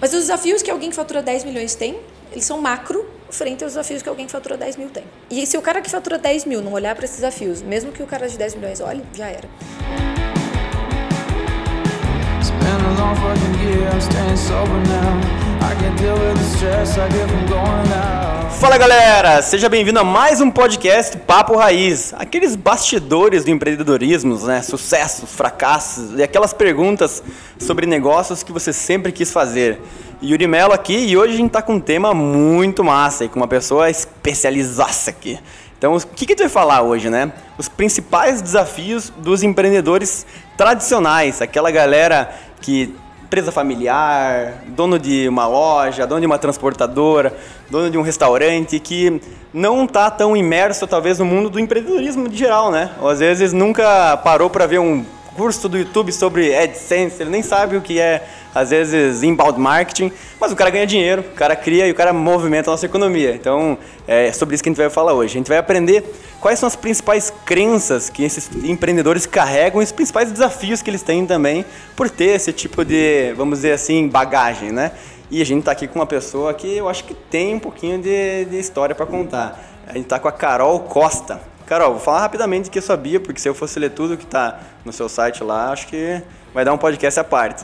Mas os desafios que alguém que fatura 10 milhões tem, eles são macro frente aos desafios que alguém que fatura 10 mil tem. E se o cara que fatura 10 mil não olhar para esses desafios, mesmo que o cara de 10 milhões olhe, já era. Fala galera, seja bem-vindo a mais um podcast Papo Raiz. Aqueles bastidores do empreendedorismo, né? Sucessos, fracassos e aquelas perguntas sobre negócios que você sempre quis fazer. Yuri Mello aqui e hoje a gente tá com um tema muito massa e com uma pessoa especializaça aqui. Então, o que, que gente vai falar hoje, né? Os principais desafios dos empreendedores tradicionais, aquela galera que empresa familiar, dono de uma loja, dono de uma transportadora, dono de um restaurante que não está tão imerso talvez no mundo do empreendedorismo de geral, né? Ou às vezes nunca parou para ver um curso do YouTube sobre AdSense, ele nem sabe o que é às vezes inbound marketing, mas o cara ganha dinheiro, o cara cria e o cara movimenta a nossa economia. Então é sobre isso que a gente vai falar hoje. A gente vai aprender quais são as principais crenças que esses empreendedores carregam e os principais desafios que eles têm também por ter esse tipo de, vamos dizer assim, bagagem, né? E a gente está aqui com uma pessoa que eu acho que tem um pouquinho de, de história para contar. A gente está com a Carol Costa. Carol, vou falar rapidamente que eu sabia, porque se eu fosse ler tudo que está no seu site lá, acho que vai dar um podcast à parte.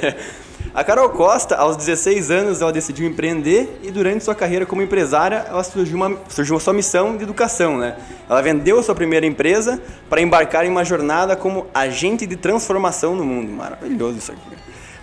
a Carol Costa, aos 16 anos, ela decidiu empreender e durante sua carreira como empresária, ela surgiu uma, surgiu uma sua missão de educação, né? Ela vendeu sua primeira empresa para embarcar em uma jornada como agente de transformação no mundo. Maravilhoso isso aqui.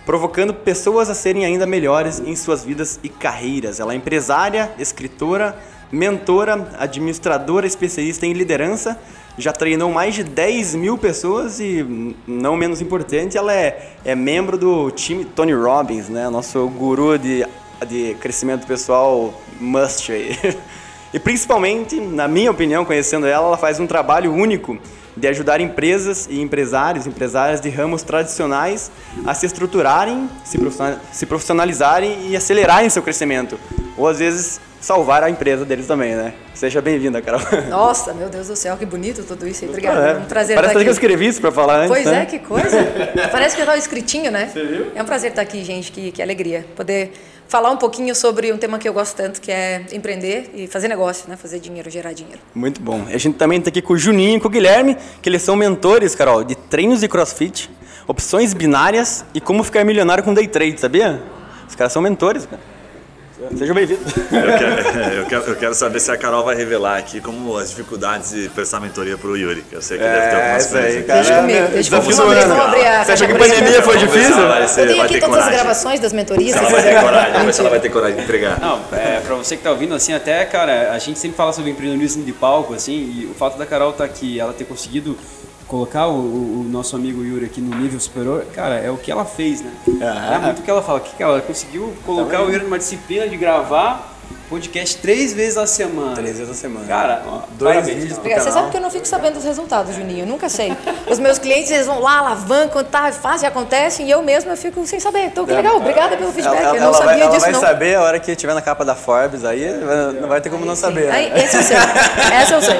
Provocando pessoas a serem ainda melhores em suas vidas e carreiras. Ela é empresária, escritora, mentora, administradora especialista em liderança já treinou mais de 10 mil pessoas e, não menos importante, ela é, é membro do time Tony Robbins, né? Nosso guru de, de crescimento pessoal must. E principalmente, na minha opinião, conhecendo ela, ela faz um trabalho único de ajudar empresas e empresários, empresárias de ramos tradicionais a se estruturarem, se profissionalizarem e acelerarem seu crescimento. Ou às vezes salvar a empresa deles também, né? Seja bem-vinda, Carol. Nossa, meu Deus do céu, que bonito tudo isso. Obrigada, é, é um prazer Parece estar aqui. que eu escrevi isso para falar antes, Pois né? é, que coisa. Parece que estava escritinho, né? Você viu? É um prazer estar aqui, gente, que, que alegria. Poder falar um pouquinho sobre um tema que eu gosto tanto, que é empreender e fazer negócio, né? Fazer dinheiro, gerar dinheiro. Muito bom. A gente também está aqui com o Juninho e com o Guilherme, que eles são mentores, Carol, de treinos de crossfit, opções binárias e como ficar milionário com day trade, sabia? Os caras são mentores, cara. Seja bem-vindo. Eu, eu, quero, eu quero saber se a Carol vai revelar aqui como as dificuldades de prestar mentoria para o Yuri. Eu sei que é, deve ter algumas coisas. Aí, deixa comigo, deixa comigo. Vamos abrir a Você acha que a pandemia foi difícil? Vai ser, eu tenho aqui todas coragem. as gravações das mentorias. Ela vai ter coragem, ela vai ter coragem de entregar. Não, é, para você que está ouvindo, assim, até, cara, a gente sempre fala sobre empreendedorismo de palco, assim, e o fato da Carol estar tá aqui, ela ter conseguido colocar o, o, nosso amigo Yuri aqui no nível superior, cara, é o que ela fez, né? Ah, é muito o que ela fala. Que, que ela conseguiu colocar tá o Yuri numa disciplina de gravar podcast três vezes a semana. Três vezes a semana. Cara, ó, dois parabéns. vídeos Você sabe que eu não fico sabendo dos resultados, Juninho. Eu nunca sei. Os meus clientes, eles vão lá, alavancam, tá, fazem, acontecem, e eu mesma fico sem saber. Então, que legal, obrigada pelo feedback. Ela, eu não sabia vai, ela disso, vai não. saber a hora que estiver na capa da Forbes, aí não vai ter como não saber. Aí, né? esse eu sei. Essa eu sei.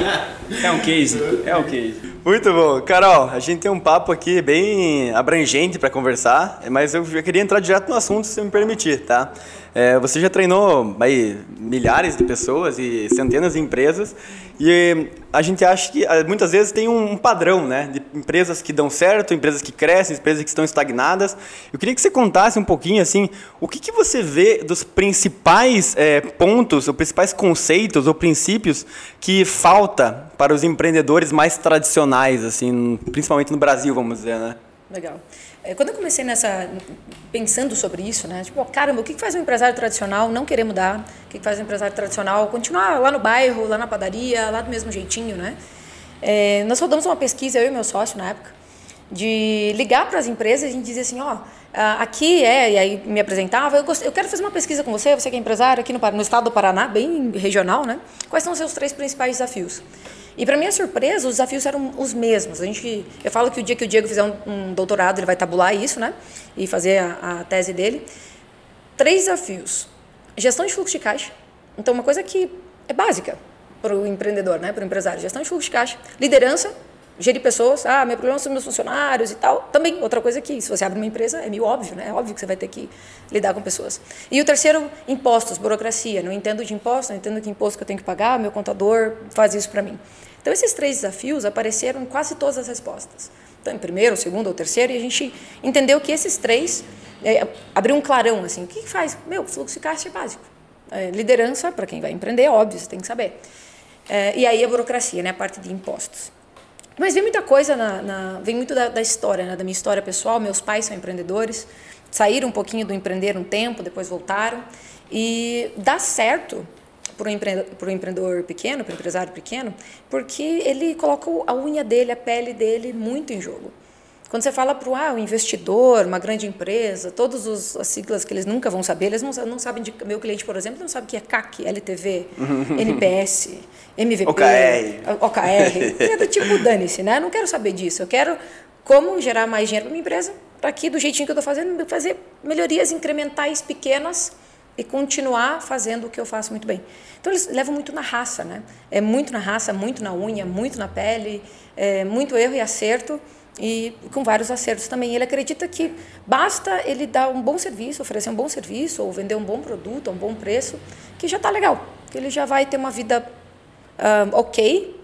É um case, é um case. Muito bom. Carol, a gente tem um papo aqui bem abrangente para conversar, mas eu queria entrar direto no assunto, se me permitir, tá? É, você já treinou aí, milhares de pessoas e centenas de empresas e a gente acha que ah, muitas vezes tem um padrão, né? De empresas que dão certo, empresas que crescem, empresas que estão estagnadas. Eu queria que você contasse um pouquinho assim, o que, que você vê dos principais é, pontos, os principais conceitos ou princípios que falta para os empreendedores mais tradicionais, assim, principalmente no Brasil, vamos dizer, né? Legal. É, quando eu comecei nessa pensando sobre isso, né? Tipo, caramba, o que faz um empresário tradicional não querer mudar? O que faz um empresário tradicional continuar lá no bairro, lá na padaria, lá do mesmo jeitinho, né? É, nós rodamos uma pesquisa, eu e meu sócio na época, de ligar para as empresas e dizer assim, ó, aqui é, e aí me apresentava, eu, eu quero fazer uma pesquisa com você, você que é empresário aqui no, no estado do Paraná, bem regional, né? Quais são os seus três principais desafios? E para minha surpresa, os desafios eram os mesmos. A gente, eu falo que o dia que o Diego fizer um, um doutorado, ele vai tabular isso, né? E fazer a, a, tese dele. Três desafios: gestão de fluxo de caixa. Então, uma coisa que é básica para o empreendedor, né? Para o empresário: gestão de fluxo de caixa, liderança gerir pessoas, ah, meu problema são meus funcionários e tal. Também, outra coisa que, se você abre uma empresa, é meio óbvio, né? É óbvio que você vai ter que lidar com pessoas. E o terceiro, impostos, burocracia. Não entendo de impostos, não entendo que imposto que eu tenho que pagar, meu contador faz isso para mim. Então, esses três desafios apareceram em quase todas as respostas. Então, em primeiro, segundo ou terceiro, e a gente entendeu que esses três é, abriu um clarão, assim, o que faz? Meu, fluxo de caixa é básico. É, liderança, para quem vai empreender, é óbvio, você tem que saber. É, e aí a burocracia, né, a parte de impostos. Mas vem muita coisa, na, na vem muito da, da história, né, da minha história pessoal. Meus pais são empreendedores, saíram um pouquinho do empreender um tempo, depois voltaram. E dá certo para um empreendedor pequeno, para um empresário pequeno, porque ele coloca a unha dele, a pele dele muito em jogo. Quando você fala para ah, um investidor, uma grande empresa, todas as siglas que eles nunca vão saber, eles não, não sabem de. Meu cliente, por exemplo, não sabe o que é CAC, LTV, NPS, MVP, OKR. OKR. É do tipo, dane-se, né? Eu não quero saber disso. Eu quero como gerar mais dinheiro para minha empresa, para aqui, do jeitinho que eu estou fazendo, fazer melhorias incrementais pequenas e continuar fazendo o que eu faço muito bem. Então eles levam muito na raça, né? É muito na raça, muito na unha, muito na pele, é muito erro e acerto e com vários acertos também. Ele acredita que basta ele dar um bom serviço, oferecer um bom serviço ou vender um bom produto a um bom preço, que já está legal, que ele já vai ter uma vida um, ok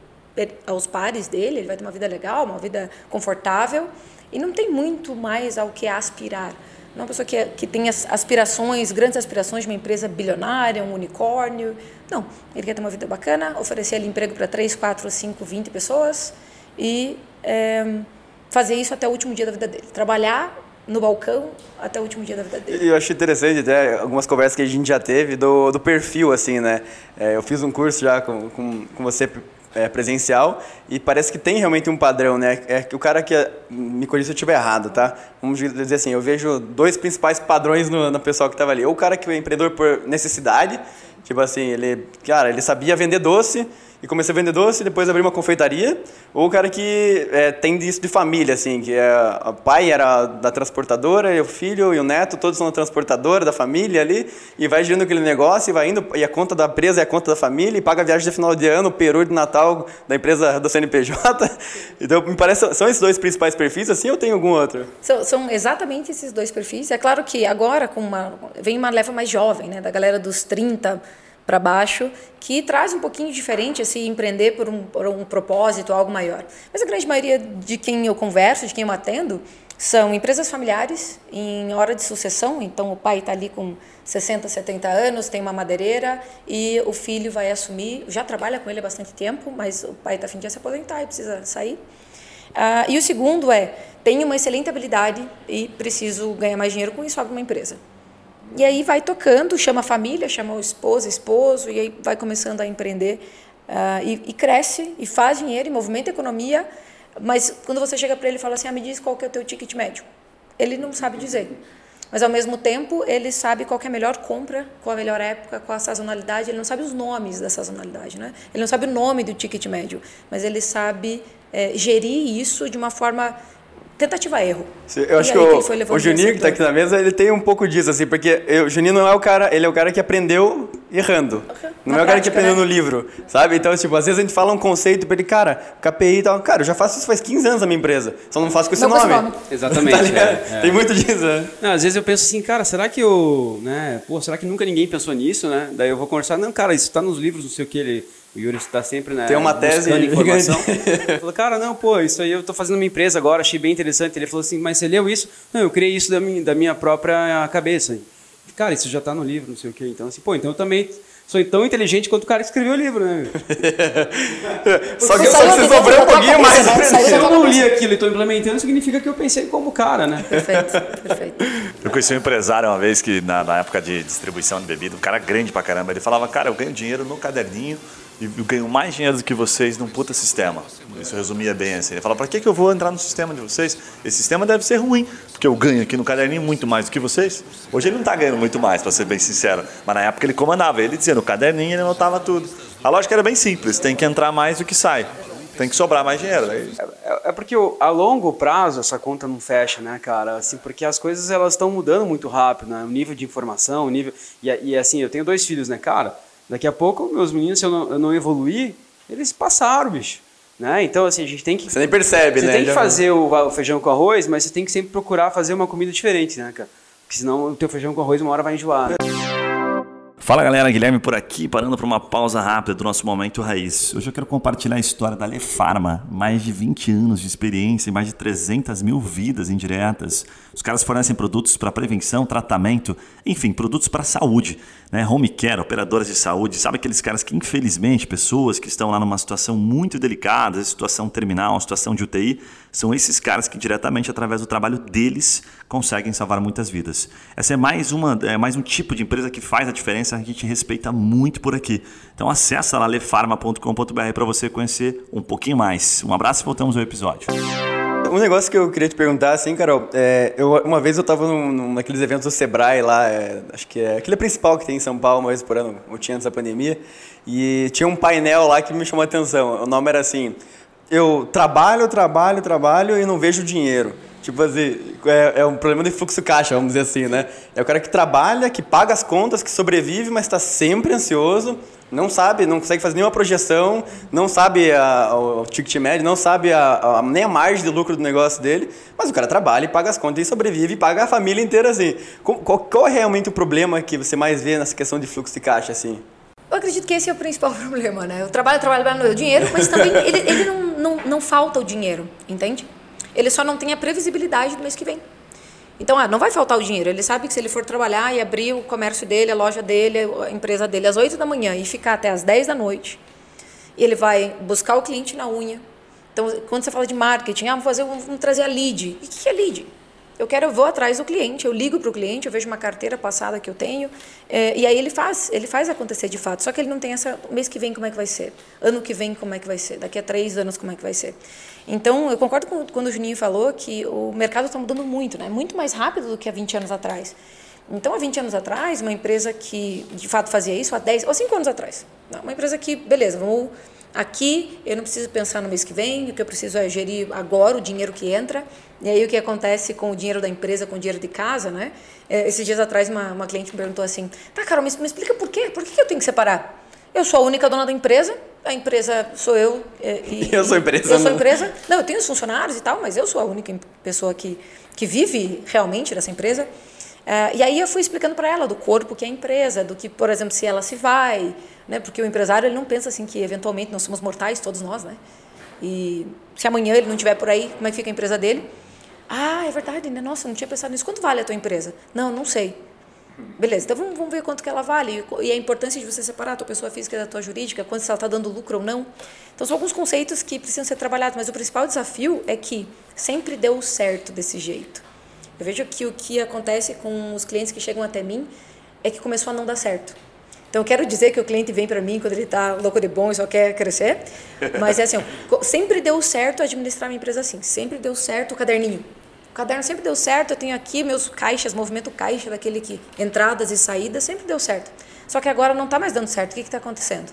aos pares dele, ele vai ter uma vida legal, uma vida confortável e não tem muito mais ao que aspirar. Não é uma pessoa que, que tem aspirações, grandes aspirações de uma empresa bilionária, um unicórnio. Não, ele quer ter uma vida bacana, oferecer ali emprego para 3, 4, 5, 20 pessoas e é, fazer isso até o último dia da vida dele. Trabalhar no balcão até o último dia da vida dele. Eu achei interessante até algumas conversas que a gente já teve do, do perfil, assim, né? É, eu fiz um curso já com, com, com você é, presencial e parece que tem realmente um padrão, né? É que o cara que me corrija se eu estiver errado, tá? Vamos dizer assim, eu vejo dois principais padrões no, no pessoal que estava ali. Ou o cara que é empreendedor por necessidade, tipo assim, ele, cara, ele sabia vender doce e comecei a vender doce, depois abri uma confeitaria. Ou o cara que é, tem isso de família, assim, que é, o pai era da transportadora, e o filho e o neto, todos são da transportadora, da família ali, e vai girando aquele negócio, e vai indo, e a conta da empresa é a conta da família, e paga a viagem de final de ano, o peru de Natal da empresa do CNPJ. Então, me parece, são esses dois principais perfis, assim, ou tem algum outro? São, são exatamente esses dois perfis. É claro que agora, com uma, vem uma leva mais jovem, né, da galera dos 30 para baixo, que traz um pouquinho diferente esse empreender por um, por um propósito, algo maior. Mas a grande maioria de quem eu converso, de quem eu atendo, são empresas familiares em hora de sucessão. Então, o pai está ali com 60, 70 anos, tem uma madeireira e o filho vai assumir. Já trabalha com ele há bastante tempo, mas o pai está a fim de se aposentar e precisa sair. Ah, e o segundo é: tenho uma excelente habilidade e preciso ganhar mais dinheiro com isso, abre uma empresa. E aí vai tocando, chama a família, chama o esposo, esposo, e aí vai começando a empreender uh, e, e, cresce, e faz dinheiro, e movimenta a economia, mas quando você chega para ele e fala assim, ah, me diz qual que é o teu ticket médio, ele não sabe dizer. Mas ao mesmo tempo, ele sabe qual é a melhor compra, qual a melhor época, qual a sazonalidade, ele não sabe os nomes da sazonalidade, né? Ele não sabe o nome do ticket médio, mas ele sabe é, gerir isso de uma forma tentativa-erro. Eu acho que o, o Juninho que está aqui na mesa, ele tem um pouco disso, assim, porque eu, o Juninho não é o cara, ele é o cara que aprendeu errando. Okay. Não na é o cara que aprendeu né? no livro, sabe? Então, tipo, às vezes a gente fala um conceito para ele, cara, KPI e tal. Cara, eu já faço isso faz 15 anos na minha empresa, só não faço com esse não nome. nome. Exatamente. tá é, é. Tem muito disso, né? Não, às vezes eu penso assim, cara, será que eu, né, pô, será que nunca ninguém pensou nisso, né? Daí eu vou conversar, não, cara, isso está nos livros, não sei o que, ele o Yuri está sempre né, Tem uma tese informação. falou, cara, não, pô, isso aí eu estou fazendo uma empresa agora, achei bem interessante. Ele falou assim, mas você leu isso? Não, eu criei isso da minha, da minha própria cabeça. Cara, isso já está no livro, não sei o quê. Então, assim, pô, então eu também sou tão inteligente quanto o cara que escreveu o livro, né? só que, só você sofreu um pouquinho mais. Se eu não li aquilo e estou implementando, significa que eu pensei como cara, né? Perfeito, perfeito. Eu conheci um empresário uma vez que, na, na época de distribuição de bebida, um cara grande pra caramba, ele falava, cara, eu ganho dinheiro no caderninho e ganho mais dinheiro do que vocês num puta sistema. Isso resumia bem assim. Ele fala, para que, que eu vou entrar no sistema de vocês? Esse sistema deve ser ruim, porque eu ganho aqui no caderninho muito mais do que vocês. Hoje ele não está ganhando muito mais, para ser bem sincero. Mas na época ele comandava, ele dizia no caderninho, ele anotava tudo. A lógica era bem simples, tem que entrar mais do que sai. Tem que sobrar mais dinheiro. Né? É, é porque a longo prazo essa conta não fecha, né, cara? Assim, porque as coisas elas estão mudando muito rápido, né? O nível de informação, o nível... E, e assim, eu tenho dois filhos, né, cara? Daqui a pouco, meus meninos, se eu não, eu não evoluir, eles passaram, bicho. Né? Então, assim, a gente tem que. Você nem percebe, você né? tem que Já- fazer o, o feijão com arroz, mas você tem que sempre procurar fazer uma comida diferente, né, cara? Porque senão o teu feijão com arroz uma hora vai enjoar. Né? Fala galera, Guilherme por aqui, parando para uma pausa rápida do nosso Momento Raiz. Hoje eu quero compartilhar a história da Lefarma, mais de 20 anos de experiência e mais de 300 mil vidas indiretas. Os caras fornecem produtos para prevenção, tratamento, enfim, produtos para saúde, né? Home care, operadoras de saúde, sabe aqueles caras que infelizmente, pessoas que estão lá numa situação muito delicada, situação terminal, situação de UTI, são esses caras que diretamente através do trabalho deles conseguem salvar muitas vidas. Essa é mais uma, é mais um tipo de empresa que faz a diferença, a gente respeita muito por aqui. Então acessa lá lefarma.com.br para você conhecer um pouquinho mais. Um abraço e voltamos ao episódio. Um negócio que eu queria te perguntar, assim, Carol, é, eu, uma vez eu tava num, num, naqueles eventos do Sebrae lá, é, acho que é aquele principal que tem em São Paulo, uma vez por ano, ou tinha antes da pandemia, e tinha um painel lá que me chamou a atenção. O nome era assim: Eu trabalho, trabalho, trabalho e não vejo dinheiro. Tipo assim, é, é um problema de fluxo caixa, vamos dizer assim, né? É o cara que trabalha, que paga as contas, que sobrevive, mas está sempre ansioso, não sabe, não consegue fazer nenhuma projeção, não sabe a, o ticket médio, não sabe a, a- nem a margem de lucro do negócio dele, mas o cara trabalha e paga as contas e sobrevive e paga a família inteira assim. Qual, qual- é realmente o problema que você mais vê nessa questão de fluxo de caixa assim? Eu acredito que esse é o principal problema, né? Eu trabalho, trabalho, trabalho, deu dinheiro, mas também ele, ele não, não, não falta o dinheiro, entende? Ele só não tem a previsibilidade do mês que vem. Então, ah, não vai faltar o dinheiro. Ele sabe que se ele for trabalhar e abrir o comércio dele, a loja dele, a empresa dele às 8 da manhã e ficar até às 10 da noite, ele vai buscar o cliente na unha. Então, quando você fala de marketing, ah, vamos fazer, vamos trazer a lead. E o que é lead? Eu quero, eu vou atrás do cliente, eu ligo para o cliente, eu vejo uma carteira passada que eu tenho, eh, e aí ele faz, ele faz acontecer de fato. Só que ele não tem essa, mês que vem como é que vai ser, ano que vem como é que vai ser, daqui a três anos como é que vai ser. Então, eu concordo com quando o Juninho falou que o mercado está mudando muito, né? Muito mais rápido do que há 20 anos atrás. Então, há 20 anos atrás, uma empresa que de fato fazia isso, há 10 ou 5 anos atrás, não, uma empresa que, beleza, vamos aqui, eu não preciso pensar no mês que vem, o que eu preciso é gerir agora o dinheiro que entra. E aí, o que acontece com o dinheiro da empresa, com o dinheiro de casa, né? É, Esses dias atrás, uma, uma cliente me perguntou assim: tá, Carol, me, me explica por quê? Por que eu tenho que separar? Eu sou a única dona da empresa, a empresa sou eu. é, E, Eu sou empresa, Eu sou empresa. Não, eu tenho os funcionários e tal, mas eu sou a única pessoa que, que vive realmente dessa empresa. Ah, e aí eu fui explicando para ela do corpo que é a empresa, do que, por exemplo, se ela se vai, né? Porque o empresário ele não pensa assim que eventualmente nós somos mortais, todos nós, né? E se amanhã ele não estiver por aí, como é que fica a empresa dele? Ah, é verdade, né? Nossa, não tinha pensado nisso. Quanto vale a tua empresa? Não, não sei. Beleza, então vamos, vamos ver quanto que ela vale e- a importância de você separar a tua pessoa física da tua jurídica, quanto ela está dando lucro ou não. Então são alguns conceitos que precisam ser trabalhados, mas o principal desafio é que sempre deu certo desse jeito. Eu vejo que o que acontece com os clientes que chegam até mim é que começou a não dar certo. Então, quero dizer que o cliente vem para mim quando ele está louco de bom e só quer crescer, mas é assim, sempre deu certo administrar minha empresa assim, sempre deu certo o caderninho. O caderno sempre deu certo, eu tenho aqui meus caixas, movimento caixa, daquele que entradas e saídas, sempre deu certo. Só que agora não está mais dando certo, o que está acontecendo?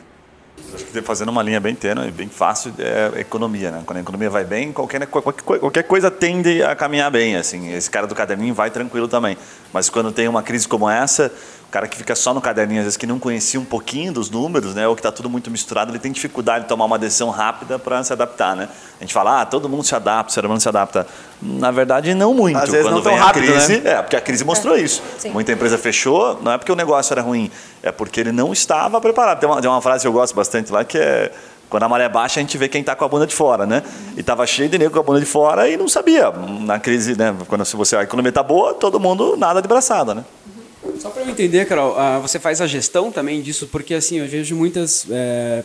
Acho que fazendo uma linha bem tênue, bem fácil, é economia, né? Quando a economia vai bem, qualquer, qualquer, qualquer coisa tende a caminhar bem, assim. Esse cara do caderninho vai tranquilo também. Mas quando tem uma crise como essa, cara que fica só no caderninho, às vezes que não conhecia um pouquinho dos números, né? Ou que está tudo muito misturado, ele tem dificuldade de tomar uma decisão rápida para se adaptar, né? A gente fala, ah, todo mundo se adapta, o ser humano se adapta. Na verdade, não muito. Às vezes quando não tão vem rápido, a crise, né? é, porque a crise mostrou isso. Sim. Muita empresa fechou, não é porque o negócio era ruim, é porque ele não estava preparado. Tem uma, tem uma frase que eu gosto bastante lá que é quando a maré baixa a gente vê quem está com a bunda de fora, né? E estava cheio de nego com a bunda de fora e não sabia. Na crise, né? Quando se você a economia está boa, todo mundo nada de braçada, né? Só para eu entender, Carol, ah, você faz a gestão também disso, porque assim, eu vejo muitas é,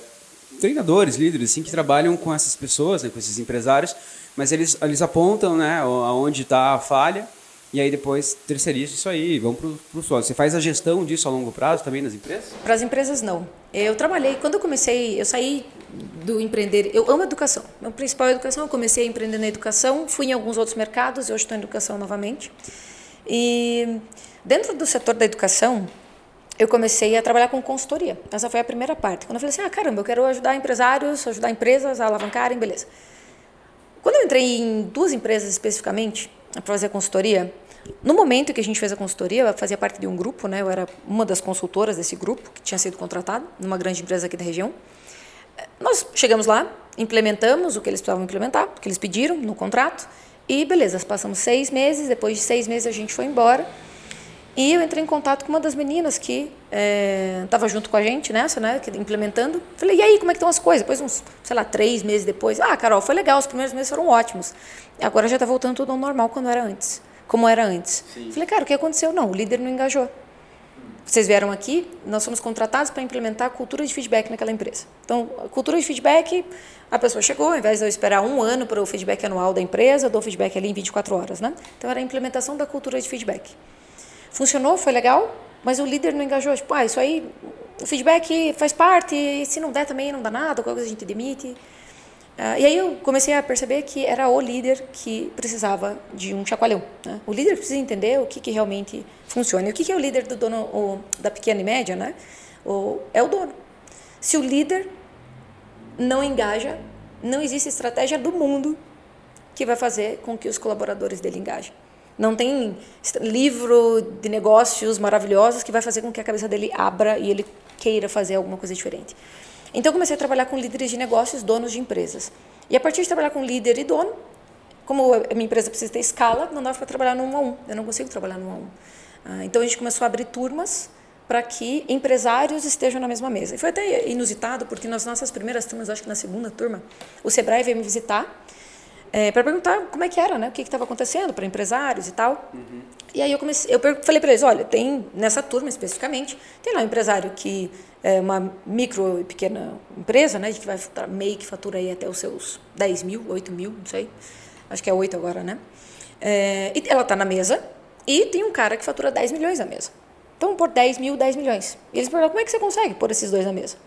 treinadores, líderes, assim, que trabalham com essas pessoas, né, com esses empresários, mas eles, eles apontam né, aonde está a falha e aí depois terceirizam isso aí, vão para o sócio. Você faz a gestão disso a longo prazo também nas empresas? Para as empresas, não. Eu trabalhei, quando eu comecei, eu saí do empreender, eu amo educação. Meu principal é educação, eu comecei a empreender na educação, fui em alguns outros mercados e hoje estou em educação novamente. E dentro do setor da educação, eu comecei a trabalhar com consultoria. Essa foi a primeira parte. Quando eu falei assim, ah, caramba, eu quero ajudar empresários, ajudar empresas a alavancarem, beleza. Quando eu entrei em duas empresas especificamente para fazer consultoria, no momento que a gente fez a consultoria, eu fazia parte de um grupo, né? Eu era uma das consultoras desse grupo que tinha sido contratado numa grande empresa aqui da região. Nós chegamos lá implementamos o que eles precisavam implementar, o que eles pediram no contrato, e beleza, passamos seis meses, depois de seis meses a gente foi embora. E eu entrei em contato com uma das meninas que estava é, junto com a gente nessa, né, implementando. Falei, e aí, como é que estão as coisas? Depois, uns, sei lá, três meses depois. Ah, Carol, foi legal, os primeiros meses foram ótimos. Agora já está voltando tudo ao normal quando era antes, como era antes. Sim. Falei, cara, o que aconteceu? Não, o líder não engajou. Vocês vieram aqui, nós fomos contratados para implementar a cultura de feedback naquela empresa. Então, a cultura de feedback, a pessoa chegou, ao invés de eu esperar um ano para o feedback anual da empresa, eu dou feedback ali em 24 horas, né? Então, era a implementação da cultura de feedback. Funcionou, foi legal, mas o líder não engajou. Tipo, ah, isso aí, o feedback faz parte, se não der também não dá nada, qualquer coisa a gente demite. Uh, e aí eu comecei a perceber que era o líder que precisava de um chacoalhão. Né? O líder precisa entender o que, que realmente funciona. E o que, que é o líder do dono o, da pequena e média? Né? O, é o dono. Se o líder não engaja, não existe estratégia do mundo que vai fazer com que os colaboradores dele engajem. Não tem livro de negócios maravilhosos que vai fazer com que a cabeça dele abra e ele queira fazer alguma coisa diferente. Então, comecei a trabalhar com líderes de negócios, donos de empresas. E a partir de trabalhar com líder e dono, como a minha empresa precisa ter escala, não dava para trabalhar no um a um. Eu não consigo trabalhar no um a um. Ah, então, a gente começou a abrir turmas para que empresários estejam na mesma mesa. E foi até inusitado, porque nas nossas primeiras turmas, acho que na segunda turma, o Sebrae veio me visitar é, para perguntar como é que era, né? O que estava acontecendo para empresários e tal. Uhum. E aí eu comecei, eu falei para eles, olha, tem nessa turma especificamente, tem lá um empresário que é uma micro e pequena empresa, né? Que vai meio que fatura aí até os seus 10 mil, 8 mil, não sei. Acho que é 8 agora, né? É, e ela está na mesa e tem um cara que fatura 10 milhões na mesa. Então, por 10 mil, 10 milhões. E eles perguntam, como é que você consegue pôr esses dois na mesa?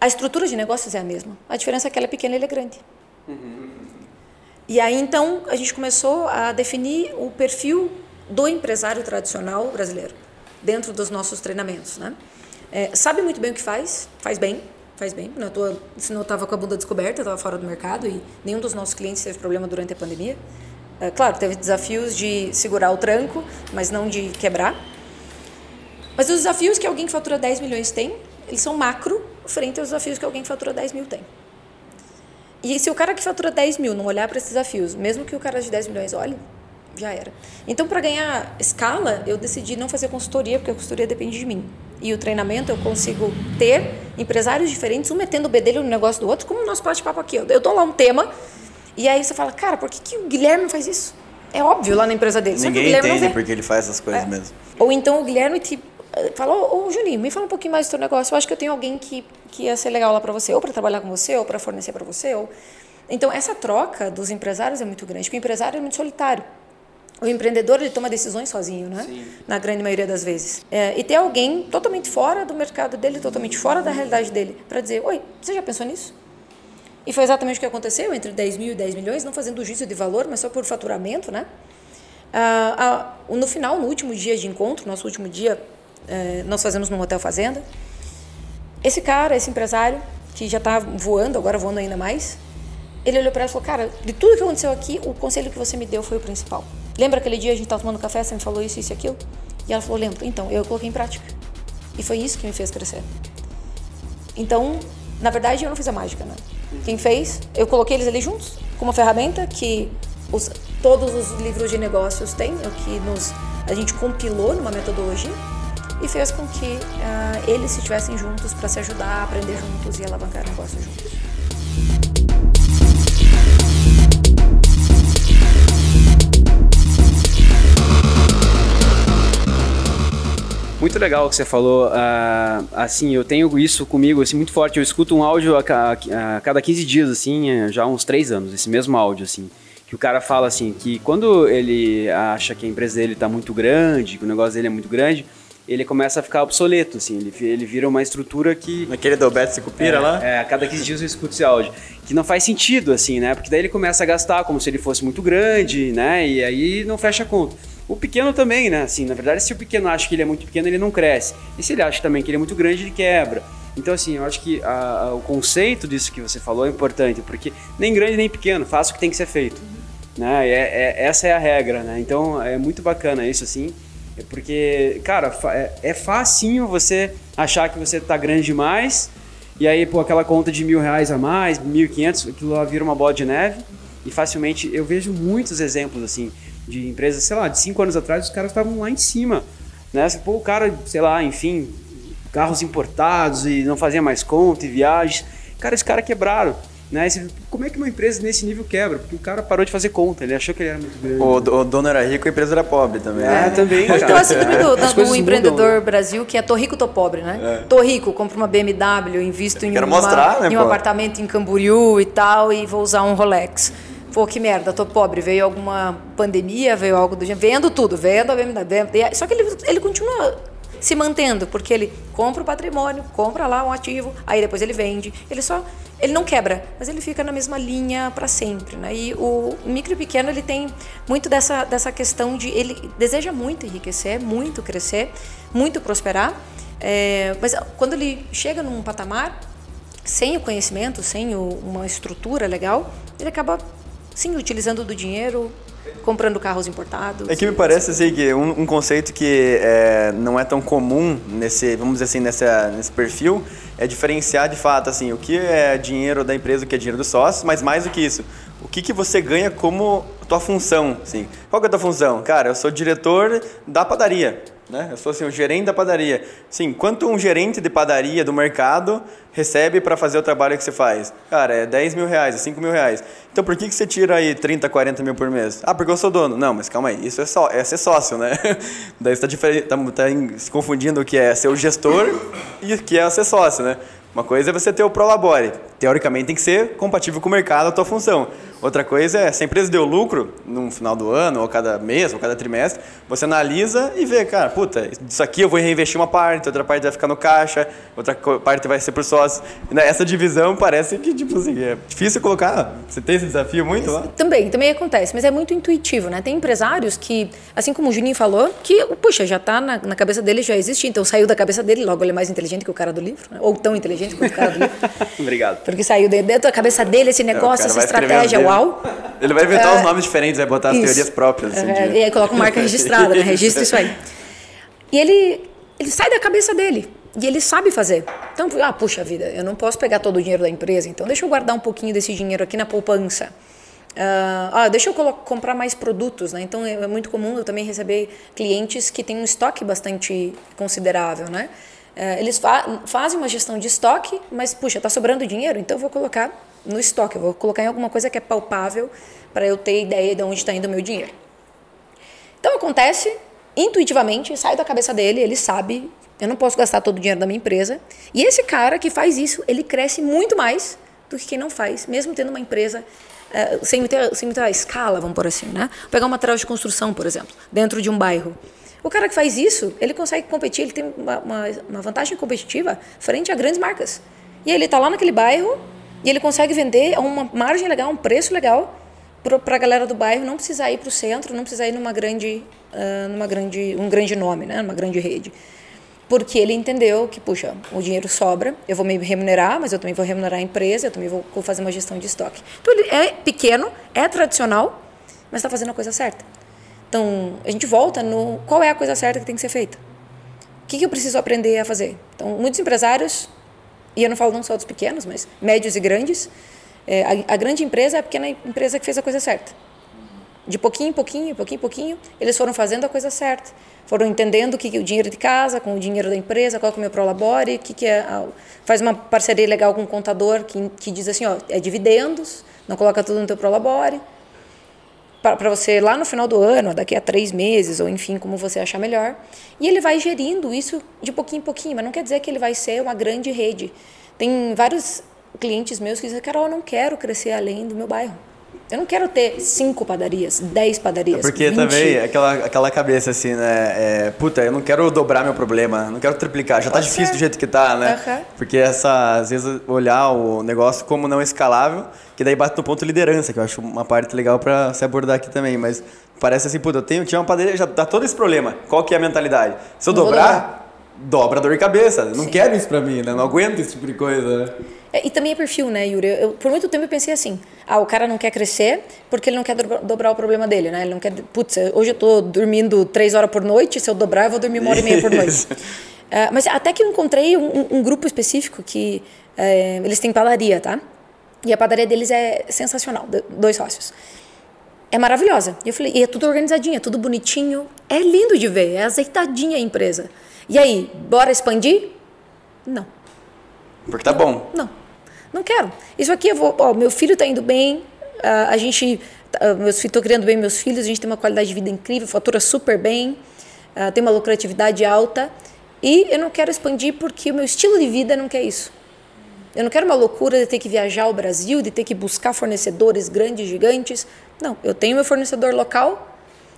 A estrutura de negócios é a mesma. A diferença é que ela é pequena e ele é grande. Uhum. E aí então a gente começou a definir o perfil do empresário tradicional brasileiro dentro dos nossos treinamentos, né? É, sabe muito bem o que faz, faz bem, faz bem. Não senão eu estava com a bunda descoberta, estava fora do mercado e nenhum dos nossos clientes teve problema durante a pandemia. É, claro, teve desafios de segurar o tranco, mas não de quebrar. Mas os desafios que alguém que fatura 10 milhões tem, eles são macro frente aos desafios que alguém que fatura 10 mil tem. E se o cara que fatura 10 mil não olhar para esses desafios, mesmo que o cara de 10 milhões olhe, já era. Então, para ganhar escala, eu decidi não fazer consultoria, porque a consultoria depende de mim. E o treinamento eu consigo ter empresários diferentes, um metendo o bedelho no negócio do outro, como o nosso bate-papo aqui. Eu dou lá um tema, e aí você fala, cara, por que, que o Guilherme faz isso? É óbvio lá na empresa dele. Ninguém entende porque ele faz essas coisas é. mesmo. Ou então o Guilherme te falou, ô Juninho, me fala um pouquinho mais do seu negócio. Eu acho que eu tenho alguém que, que ia ser legal lá para você, ou para trabalhar com você, ou para fornecer para você. Ou... Então, essa troca dos empresários é muito grande, porque o empresário é muito solitário. O empreendedor ele toma decisões sozinho, né? Sim. Na grande maioria das vezes. É, e ter alguém totalmente fora do mercado dele, totalmente fora da realidade dele, para dizer: Oi, você já pensou nisso? E foi exatamente o que aconteceu entre 10 mil e 10 milhões, não fazendo juízo de valor, mas só por faturamento, né? Ah, ah, no final, no último dia de encontro, nosso último dia é, nós fazemos no Hotel Fazenda. Esse cara, esse empresário, que já está voando, agora voando ainda mais, ele olhou para ela e falou: Cara, de tudo que aconteceu aqui, o conselho que você me deu foi o principal. Lembra aquele dia a gente estava tomando café, você me falou isso, isso e aquilo? E ela falou: Lembro. Então, eu coloquei em prática. E foi isso que me fez crescer. Então, na verdade, eu não fiz a mágica, né? Quem fez, eu coloquei eles ali juntos, com uma ferramenta que os, todos os livros de negócios têm, o que nos, a gente compilou numa metodologia e fez com que uh, eles estivessem juntos para se ajudar, aprender juntos e alavancar negócio juntos. Muito legal o que você falou. Uh, assim, eu tenho isso comigo assim, muito forte. Eu escuto um áudio a, a, a cada 15 dias, assim, é, já há uns 3 anos, esse mesmo áudio, assim que o cara fala assim que quando ele acha que a empresa dele está muito grande, que o negócio dele é muito grande, ele começa a ficar obsoleto, assim, ele, ele vira uma estrutura que... Naquele do Beto Cupira é, lá? É, a cada 15 dias eu escuto esse áudio. Que não faz sentido, assim, né? Porque daí ele começa a gastar como se ele fosse muito grande, né? E aí não fecha a conta. O pequeno também, né? Assim, na verdade, se o pequeno acha que ele é muito pequeno, ele não cresce. E se ele acha também que ele é muito grande, ele quebra. Então, assim, eu acho que a, a, o conceito disso que você falou é importante, porque nem grande nem pequeno, faça o que tem que ser feito. Né? É, é, essa é a regra, né? Então, é muito bacana isso, assim. É porque, cara, é, é facinho você achar que você tá grande demais E aí, pô, aquela conta de mil reais a mais, mil e quinhentos, aquilo lá vira uma bola de neve. E facilmente, eu vejo muitos exemplos, assim, de empresas, sei lá, de cinco anos atrás, os caras estavam lá em cima. Né? Pô, o cara, sei lá, enfim, carros importados e não fazia mais conta e viagens. Cara, esse cara quebraram. Né? Você, como é que uma empresa nesse nível quebra? Porque o cara parou de fazer conta, ele achou que ele era muito grande. O, o dono era rico e a empresa era pobre também. É, também. Mas cara. síndrome do, do, coisas empreendedor mudam, né? Brasil que é tô rico, tô pobre, né? Tô rico, compro uma BMW, invisto em, uma- mostrar, né, em um pô? apartamento em Camboriú e tal e vou usar um Rolex. Pô, que merda, tô pobre. Veio alguma pandemia, veio algo do gênero. Vendo tudo, vendo a BMW. vendo- Só que ele, ele continua se mantendo, porque ele compra o patrimônio, compra lá um ativo, aí depois ele vende. Ele só. Ele não quebra, mas ele fica na mesma linha para sempre. Né? E o micro e pequeno ele tem muito dessa, dessa questão de. Ele deseja muito enriquecer, muito crescer, muito prosperar. é, mas quando ele chega num patamar, sem o conhecimento, sem o- uma estrutura legal, ele acaba, sim, utilizando do dinheiro, comprando carros importados. É que me parece assim que um, um conceito que é, não é tão comum nesse, vamos dizer assim, nessa, nesse perfil é diferenciar de fato assim o que é dinheiro da empresa, o que é dinheiro do sócio, mas mais do que isso, o que, que você ganha como tua função, assim. Qual que é a tua função? Cara, eu sou diretor da padaria, né? Eu sou assim o gerente da padaria. Sim, quanto um gerente de padaria do mercado recebe para fazer o trabalho que você faz? Cara, é 10 mil reais, é 5 mil reais. Então por que, que você tira aí 30, 40 mil por mês? Ah, porque eu sou dono. Não, mas calma aí, isso é, só, é ser sócio, né? Daí você está tá, tá se confundindo o que é ser o gestor e o que é ser sócio, né? Uma coisa é você ter o Prolabore. Teoricamente tem que ser compatível com o mercado, a tua função. Outra coisa é, se a empresa deu lucro no final do ano, ou cada mês, ou cada trimestre, você analisa e vê, cara, puta, isso aqui eu vou reinvestir uma parte, outra parte vai ficar no caixa, outra parte vai ser por sócios. E, né, Essa divisão parece que, tipo assim, é difícil colocar. Você tem esse desafio muito lá? Também, também acontece, mas é muito intuitivo, né? Tem empresários que, assim como o Juninho falou, que, puxa, já tá na, na cabeça dele, já existe, então saiu da cabeça dele, logo ele é mais inteligente que o cara do livro, né? ou tão inteligente quanto o cara do livro. Obrigado. Porque saiu de- dentro da cabeça dele esse negócio, É, o cara essa estratégia, as uau. Ele vai inventar É, os nomes diferentes, vai botar as Isso. teorias próprias. Assim, É, de- E aí coloca uma marca registrada, né? Registra isso aí. E ele, ele sai da cabeça dele. E ele sabe fazer. Então, ah, puxa vida, eu não posso pegar todo o dinheiro da empresa, então deixa eu guardar um pouquinho desse dinheiro aqui na poupança. Ah, ah, deixa eu comprar mais produtos, né? Então é muito comum eu também receber clientes que têm um estoque bastante considerável, né? Eh, eles fa- fazem uma gestão de estoque, mas puxa, tá sobrando dinheiro, então eu vou colocar no estoque, eu vou colocar em alguma coisa que é palpável para eu ter ideia de onde está indo o meu dinheiro. Então acontece intuitivamente, sai da cabeça dele, ele sabe, eu não posso gastar todo o dinheiro da minha empresa. E esse cara que faz isso, ele cresce muito mais do que quem não faz, mesmo tendo uma empresa eh, sem, muita, sem muita escala, vamos por assim, né? Vou pegar um material de construção, por exemplo, dentro de um bairro. O cara que faz isso, ele consegue competir, ele tem uma, uma, uma vantagem competitiva frente a grandes marcas. E ele está lá naquele bairro e ele consegue vender a uma margem legal, um preço legal, para a galera do bairro não precisar ir para o centro, não precisar ir numa grande, ah, numa grande, um grande nome, né, numa grande rede. Porque ele entendeu que, puxa, o dinheiro sobra, eu vou me remunerar, mas eu também vou remunerar a empresa, eu também vou fazer uma gestão de estoque. Então ele é pequeno, é tradicional, mas está fazendo a coisa certa. Então a gente volta no qual é a coisa certa que tem que ser feita. O que, que eu preciso aprender a fazer? Então, muitos empresários, e eu não falo não só dos pequenos, mas médios e grandes, é, a, a grande empresa é a pequena empresa que fez a coisa certa. De pouquinho em pouquinho, pouquinho em pouquinho, eles foram fazendo a coisa certa. Foram entendendo o que, que é o dinheiro de casa, com o dinheiro da empresa, qual que é o meu prolabore, o que, que é. a- faz uma parceria legal com o contador que, que diz assim: ó, é dividendos, não coloca tudo no teu prolabore para você lá no final do ano, daqui a três meses, ou enfim, como você achar melhor. E ele vai gerindo isso de pouquinho em pouquinho, mas não quer dizer que ele vai ser uma grande rede. Tem vários clientes meus que dizem, Carol, eu não quero crescer além do meu bairro. Eu não quero ter cinco padarias, dez padarias. Porque 20. também aquela, aquela cabeça assim, né? É, puta, eu não quero dobrar meu problema, não quero triplicar, já tá Pode difícil ser. do jeito que tá, né? Aham. Porque essa, às vezes, olhar o negócio como não escalável, que daí bate no ponto liderança, que eu acho uma parte legal pra se abordar aqui também. Mas parece assim, puta, eu tenho, tinha uma padaria, já dá todo esse problema. Qual que é a mentalidade? Se eu dobrar, dobra dor de cabeça. Não quero isso pra mim, né? Não aguento esse tipo de coisa? É, e também é perfil, né, Yuri? Eu, por muito tempo eu pensei assim: ah, o cara não quer crescer porque ele não quer dobra- dobrar o problema dele, né? Ele não quer. Putz, hoje eu tô dormindo três horas por noite, se eu dobrar, eu vou dormir uma hora e meia por noite. Ah, mas até que eu encontrei um, um- grupo específico que É, eles têm padaria, tá? E a padaria deles é sensacional, dois sócios. É maravilhosa. E eu falei, e é tudo organizadinho, é tudo bonitinho. É lindo de ver, é azeitadinha a empresa. E aí, bora expandir? Não. Porque tá não, bom. Não. Não quero. Isso aqui eu vou. Ó, meu filho tá indo bem, a, gente. A, meus filhos, tô criando bem meus filhos, a gente tem uma qualidade de vida incrível, fatura super bem, tem uma lucratividade alta. E eu não quero expandir porque o meu estilo de vida não quer isso. Eu não quero uma loucura de ter que viajar ao Brasil, de ter que buscar fornecedores grandes, gigantes. Não, eu tenho meu fornecedor local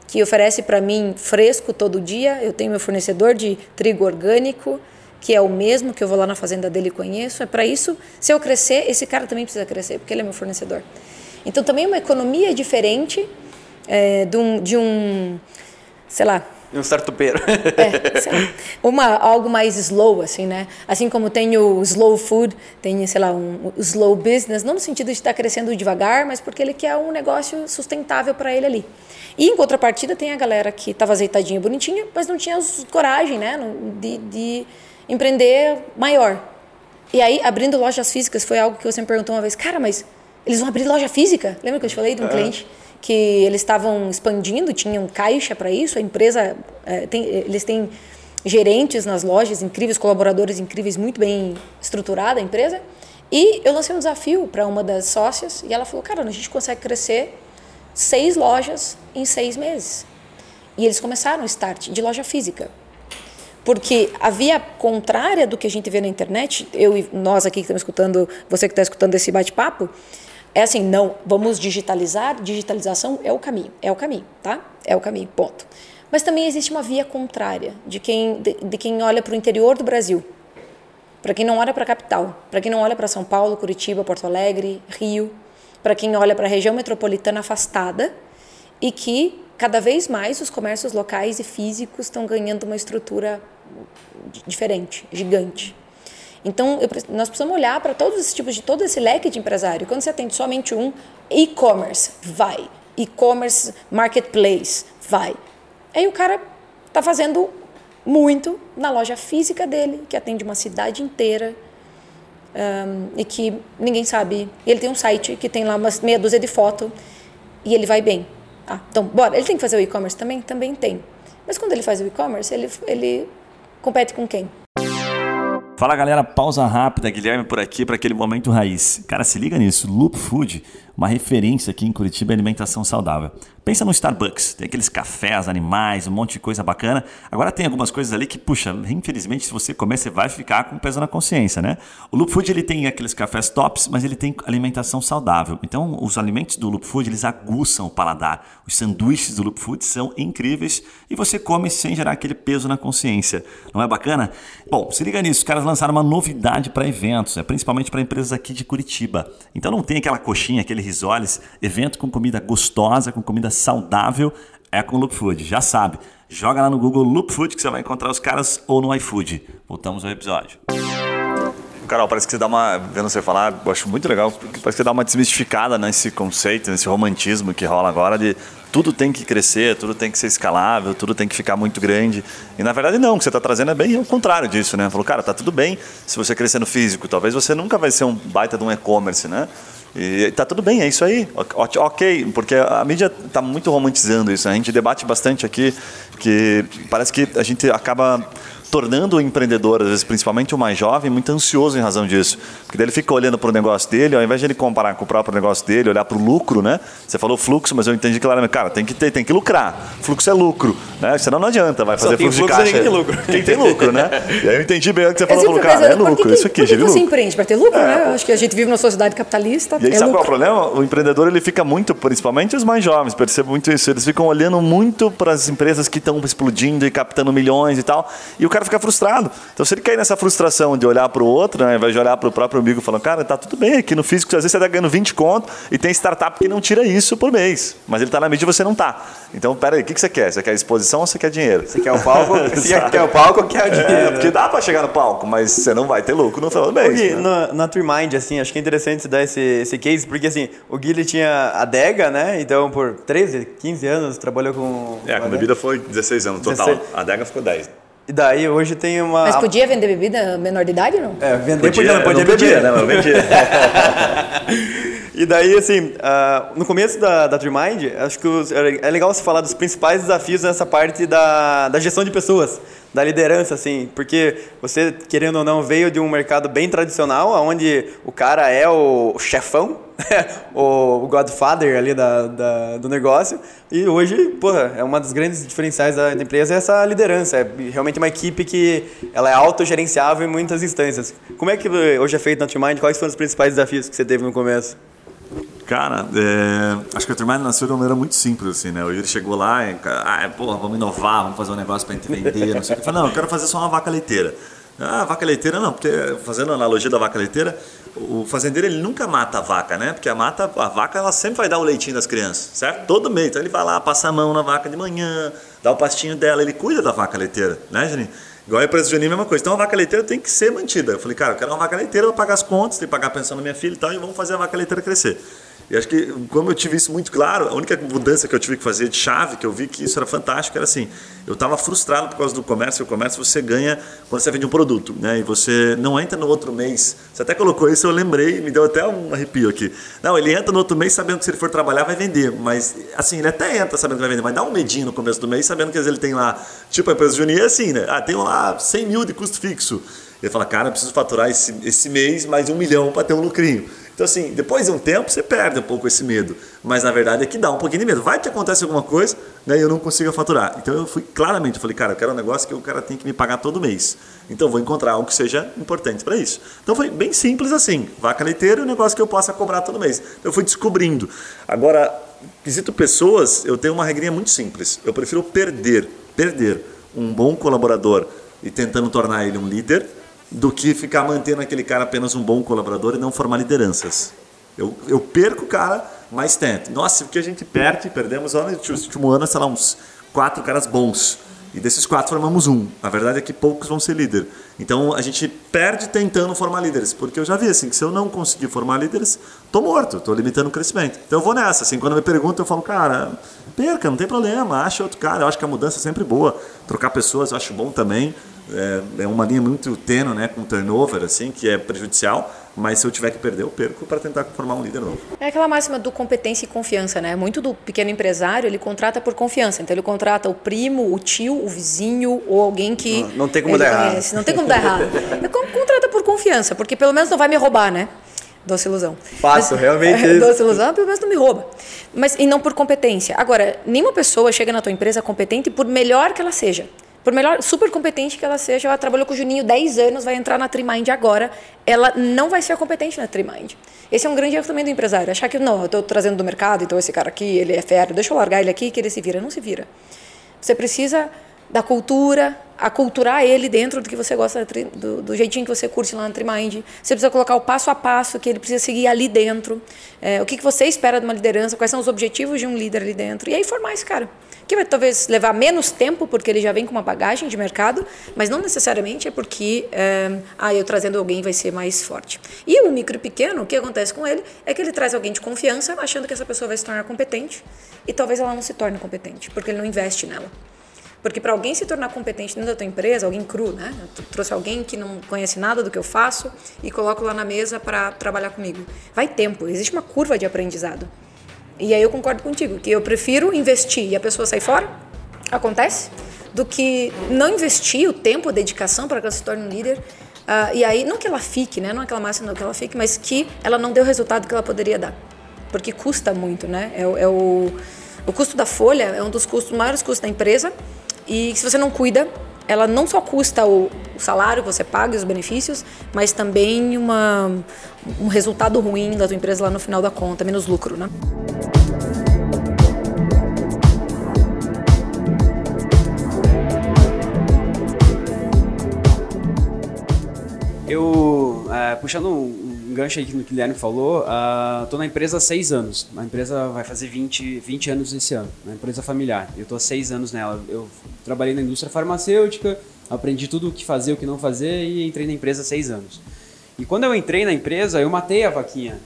que oferece para mim fresco todo dia. Eu tenho meu fornecedor de trigo orgânico, que é o mesmo que eu vou lá na fazenda dele e conheço. É para isso, se eu crescer, esse cara também precisa crescer, porque ele é meu fornecedor. Então também uma economia diferente é, de, um, de um, sei lá, um startupeiro. É, sei lá, uma, algo mais slow, assim, né? Assim como tem o slow food, tem, sei lá, um, slow business, não no sentido de estar crescendo devagar, mas porque ele quer um negócio sustentável para ele ali. E em contrapartida tem a galera que estava azeitadinha, bonitinha, mas não tinha coragem, né, de, de empreender maior. E aí, abrindo lojas físicas foi algo que você me perguntou uma vez, cara, mas eles vão abrir loja física? Lembra que eu te falei de um é. cliente? Que eles estavam expandindo, tinham caixa para isso, a empresa é, tem, eles têm gerentes nas lojas incríveis, colaboradores incríveis, muito bem estruturada a empresa. E eu lancei um desafio para uma das sócias e ela falou: Cara, a gente consegue crescer seis lojas em seis meses. E eles começaram o start de loja física. Porque a via contrária do que a gente vê na internet, eu e nós aqui que estamos escutando, você que está escutando esse bate-papo, é assim, não, vamos digitalizar, digitalização é o caminho, é o caminho, tá? É o caminho, ponto. Mas também existe uma via contrária de quem, de, de quem olha para o interior do Brasil, para quem não olha para a capital, para quem não olha para São Paulo, Curitiba, Porto Alegre, Rio, para quem olha para a região metropolitana afastada e que cada vez mais os comércios locais e físicos estão ganhando uma estrutura diferente, gigante. Então, eu, nós precisamos olhar para todos esses tipos de todo esse leque de empresário. Quando você atende somente um, e-commerce, vai. E-commerce, marketplace, vai. Aí o cara está fazendo muito na loja física dele, que atende uma cidade inteira um, e que ninguém sabe. Ele tem um site que tem lá umas meia dúzia de foto e ele vai bem. Ah, então, bora. Ele tem que fazer o e-commerce também? Também tem. Mas quando ele faz o e-commerce, ele, ele compete com quem? Fala galera, pausa rápida, Guilherme por aqui para aquele momento raiz. Cara, se liga nisso, Loop Food, uma referência aqui em Curitiba em alimentação saudável. Pensa no Starbucks, tem aqueles cafés, animais, um monte de coisa bacana. Agora tem algumas coisas ali que, puxa, infelizmente se você comer você vai ficar com peso na consciência, né? O Loop Food ele tem aqueles cafés tops, mas ele tem alimentação saudável. Então os alimentos do Loop Food eles aguçam o paladar. Os sanduíches do Loop Food são incríveis e você come sem gerar aquele peso na consciência. Não é bacana? Bom, se liga nisso, os caras lançaram uma novidade para eventos, é principalmente para empresas aqui de Curitiba. Então não tem aquela coxinha, aquele risoles, evento com comida gostosa, com comida saudável, é com Loop Food. Já sabe, joga lá no Google Loop Food que você vai encontrar os caras ou no iFood. Voltamos ao episódio. Carol, parece que você dá uma. Vendo você falar, eu acho muito legal, parece que você dá uma desmistificada nesse conceito, nesse romantismo que rola agora de tudo tem que crescer, tudo tem que ser escalável, tudo tem que ficar muito grande. E na verdade, não, o que você está trazendo é bem o contrário disso, né? Falou, cara, tá tudo bem se você crescer no físico, talvez você nunca vai ser um baita de um e-commerce, né? E tá tudo bem, é isso aí. Ok, porque a mídia está muito romantizando isso. A gente debate bastante aqui que parece que a gente acaba tornando o empreendedor, às vezes, principalmente o mais jovem, muito ansioso em razão disso. Porque daí ele fica olhando para o negócio dele, ao invés de ele comparar com o próprio negócio dele, olhar para o lucro, né? Você falou fluxo, mas eu entendi claramente, cara, tem que, ter, tem que lucrar. Fluxo é lucro, né? Senão não adianta, vai fazer fluxo, fluxo de caixa. Quem tem lucro. Quem tem lucro, né? E aí eu entendi bem o que você falou, falou cara, é lucro, que, isso aqui, por que você empreende? Para ter lucro, é, né? Acho que a gente vive numa sociedade capitalista, E aí é sabe lucro. qual é o problema? O empreendedor, ele fica muito, principalmente os mais jovens, percebo muito isso, eles ficam olhando muito para as empresas que estão explodindo e captando milhões e tal, e o cara fica frustrado. Então, se ele cair nessa frustração de olhar para o outro, né, ao invés de olhar para o próprio amigo falando, cara, tá tudo bem aqui no físico, às vezes você está ganhando 20 conto e tem startup que não tira isso por mês, mas ele está na mídia e você não está. Então, peraí, o que, que você quer? Você quer exposição ou você quer dinheiro? Você quer o palco? você quer o palco ou quer o dinheiro? É, porque dá para chegar no palco, mas você não vai ter lucro no final do mês. Gui, né? na, na Mind, assim, acho que é interessante você dar esse, esse case, porque assim, o Gui tinha a adega, né? Então, por 13, 15 anos, trabalhou com... É, com bebida foi 16 anos total. 16. A adega ficou 10. E daí hoje tem uma. Mas podia vender bebida menor de idade, não? É, vender Podia, podia, não podia não podia, né? Eu vendia. E daí, assim, ah, no começo da, da Trimind, acho que os- é legal você falar dos principais desafios nessa parte da, da gestão de pessoas, da liderança, assim, porque você, querendo ou não, veio de um mercado bem tradicional, onde o cara é o, chefão, o, godfather ali da, da- do negócio, e hoje, porra, é uma das grandes diferenciais da, da empresa é essa liderança, é realmente uma equipe que ela é autogerenciável em muitas instâncias. Como é que hoje é feito na Trimind? Quais foram os principais desafios que você teve no começo? Cara, é, acho que a Turmine nasceu de uma maneira muito simples, assim, né? O Yuri chegou lá e, ah, porra, vamos inovar, vamos fazer um negócio pra gente vender, não sei o que. Eu falei, não, eu quero fazer só uma vaca leiteira. Ah, vaca leiteira não, porque fazendo a analogia da vaca leiteira, o fazendeiro ele nunca mata a vaca, né? Porque a, mata, a vaca ela sempre vai dar o leitinho das crianças, certo? Todo mês. Então ele vai lá, passa a mão na vaca de manhã, dá o pastinho dela, ele cuida da vaca leiteira, né, Juninho? Igual a empresa do Juninho, a mesma coisa. Então a vaca leiteira tem que ser mantida. Eu falei, cara, eu quero uma vaca leiteira, eu vou pagar as contas, tenho que pagar a pensão da minha filha e tal, e vamos fazer a vaca leiteira crescer. E acho que, como eu tive isso muito claro, a única mudança que eu tive que fazer de chave, que eu vi que isso era fantástico, era assim: eu estava frustrado por causa do comércio. O comércio você ganha quando você vende um produto, né? E você não entra no outro mês. Você até colocou isso, eu lembrei, me deu até um arrepio aqui. Não, ele entra no outro mês sabendo que se ele for trabalhar vai vender, mas assim, ele até entra sabendo que vai vender, mas dá um medinho no começo do mês, sabendo que às vezes ele tem lá, tipo a empresa Juninho é assim, né? Ah, tem lá 100 mil de custo fixo. Ele fala, cara, eu preciso faturar esse, esse mês mais um milhão para ter um lucrinho. Então, assim, depois de um tempo, você perde um pouco esse medo. Mas, na verdade, é que dá um pouquinho de medo. Vai que acontece alguma coisa né, e eu não consigo faturar. Então, eu fui claramente, eu falei, cara, eu quero um negócio que o cara tem que me pagar todo mês. Então, vou encontrar algo que seja importante para isso. Então, foi bem simples assim. Vaca leiteira é um negócio que eu possa cobrar todo mês. Então, eu fui descobrindo. Agora, quesito pessoas, eu tenho uma regrinha muito simples. Eu prefiro perder, perder um bom colaborador e tentando tornar ele um líder do que ficar mantendo aquele cara apenas um bom colaborador e não formar lideranças. Eu, eu perco o cara, mas tento. Nossa, o que a gente perde, perdemos olha, no último ano, sei lá, uns quatro caras bons. E desses quatro formamos um. A verdade é que poucos vão ser líder. Então a gente perde tentando formar líderes. Porque eu já vi assim, que se eu não conseguir formar líderes, tô morto, tô limitando o crescimento. Então eu vou nessa. Assim, quando me perguntam, eu falo, cara, perca, não tem problema, acha outro cara. Eu acho que a mudança é sempre boa. Trocar pessoas eu acho bom também. É, é uma linha muito tênue, né, com turnover, assim, que é prejudicial. Mas se eu tiver que perder, eu perco para tentar formar um líder novo. É aquela máxima do competência e confiança, né? Muito do pequeno empresário, ele contrata por confiança. Então ele contrata o primo, o tio, o vizinho ou alguém que Não- não tem como dar errado. conhece. Não tem como dar errado. Ele con- contrata por confiança, porque pelo menos não vai me roubar, né? Doce ilusão. Faço, Mas- realmente É, doce ilusão, pelo menos não me rouba. Mas e não por competência. Agora, nenhuma pessoa chega na tua empresa competente por melhor que ela seja. Por melhor, super competente que ela seja, ela trabalhou com o Juninho 10 anos, vai entrar na Trimind agora, ela não vai ser competente na Trimind. Esse é um grande erro também do empresário, achar que não, eu estou trazendo do mercado, então esse cara aqui, ele é fera, deixa eu largar ele aqui que ele se vira. Não se vira. Você precisa da cultura, aculturar ele dentro do que você gosta, do, do jeitinho que você curte lá na Trimind. Você precisa colocar o passo a passo que ele precisa seguir ali dentro. É, o que, que você espera de uma liderança, quais são os objetivos de um líder ali dentro. E aí formar esse cara. Que vai talvez levar menos tempo, porque ele já vem com uma bagagem de mercado, mas não necessariamente é porque é, ah, eu trazendo alguém vai ser mais forte. E o micro e pequeno, o que acontece com ele é que ele traz alguém de confiança, achando que essa pessoa vai se tornar competente, e talvez ela não se torne competente, porque ele não investe nela. Porque para alguém se tornar competente dentro da tua empresa, alguém cru, né? Eu trouxe alguém que não conhece nada do que eu faço e coloco lá na mesa para trabalhar comigo. Vai tempo, existe uma curva de aprendizado. E aí eu concordo contigo, que eu prefiro investir e a pessoa sair fora, acontece, do que não investir o tempo, a dedicação para que ela se torne um líder. ah, e aí, não que ela fique, né? Não aquela máxima que ela fique, mas que ela não deu o resultado que ela poderia dar. Porque custa muito, né? É, é o, o custo da folha é um dos custos, maiores custos da empresa. E se você não cuida, ela não só custa o, salário que você paga e os benefícios, mas também uma, um resultado ruim da tua empresa lá no final da conta, menos lucro, né? Eu, é, puxando um gancho aí que o Guilherme falou, estou na empresa há seis anos. A empresa vai fazer 20, 20 anos esse ano, uma empresa familiar. Eu estou há seis anos nela. Eu trabalhei na indústria farmacêutica, aprendi tudo o que fazer, o que não fazer e entrei na empresa há seis anos. E quando eu entrei na empresa, eu matei a vaquinha.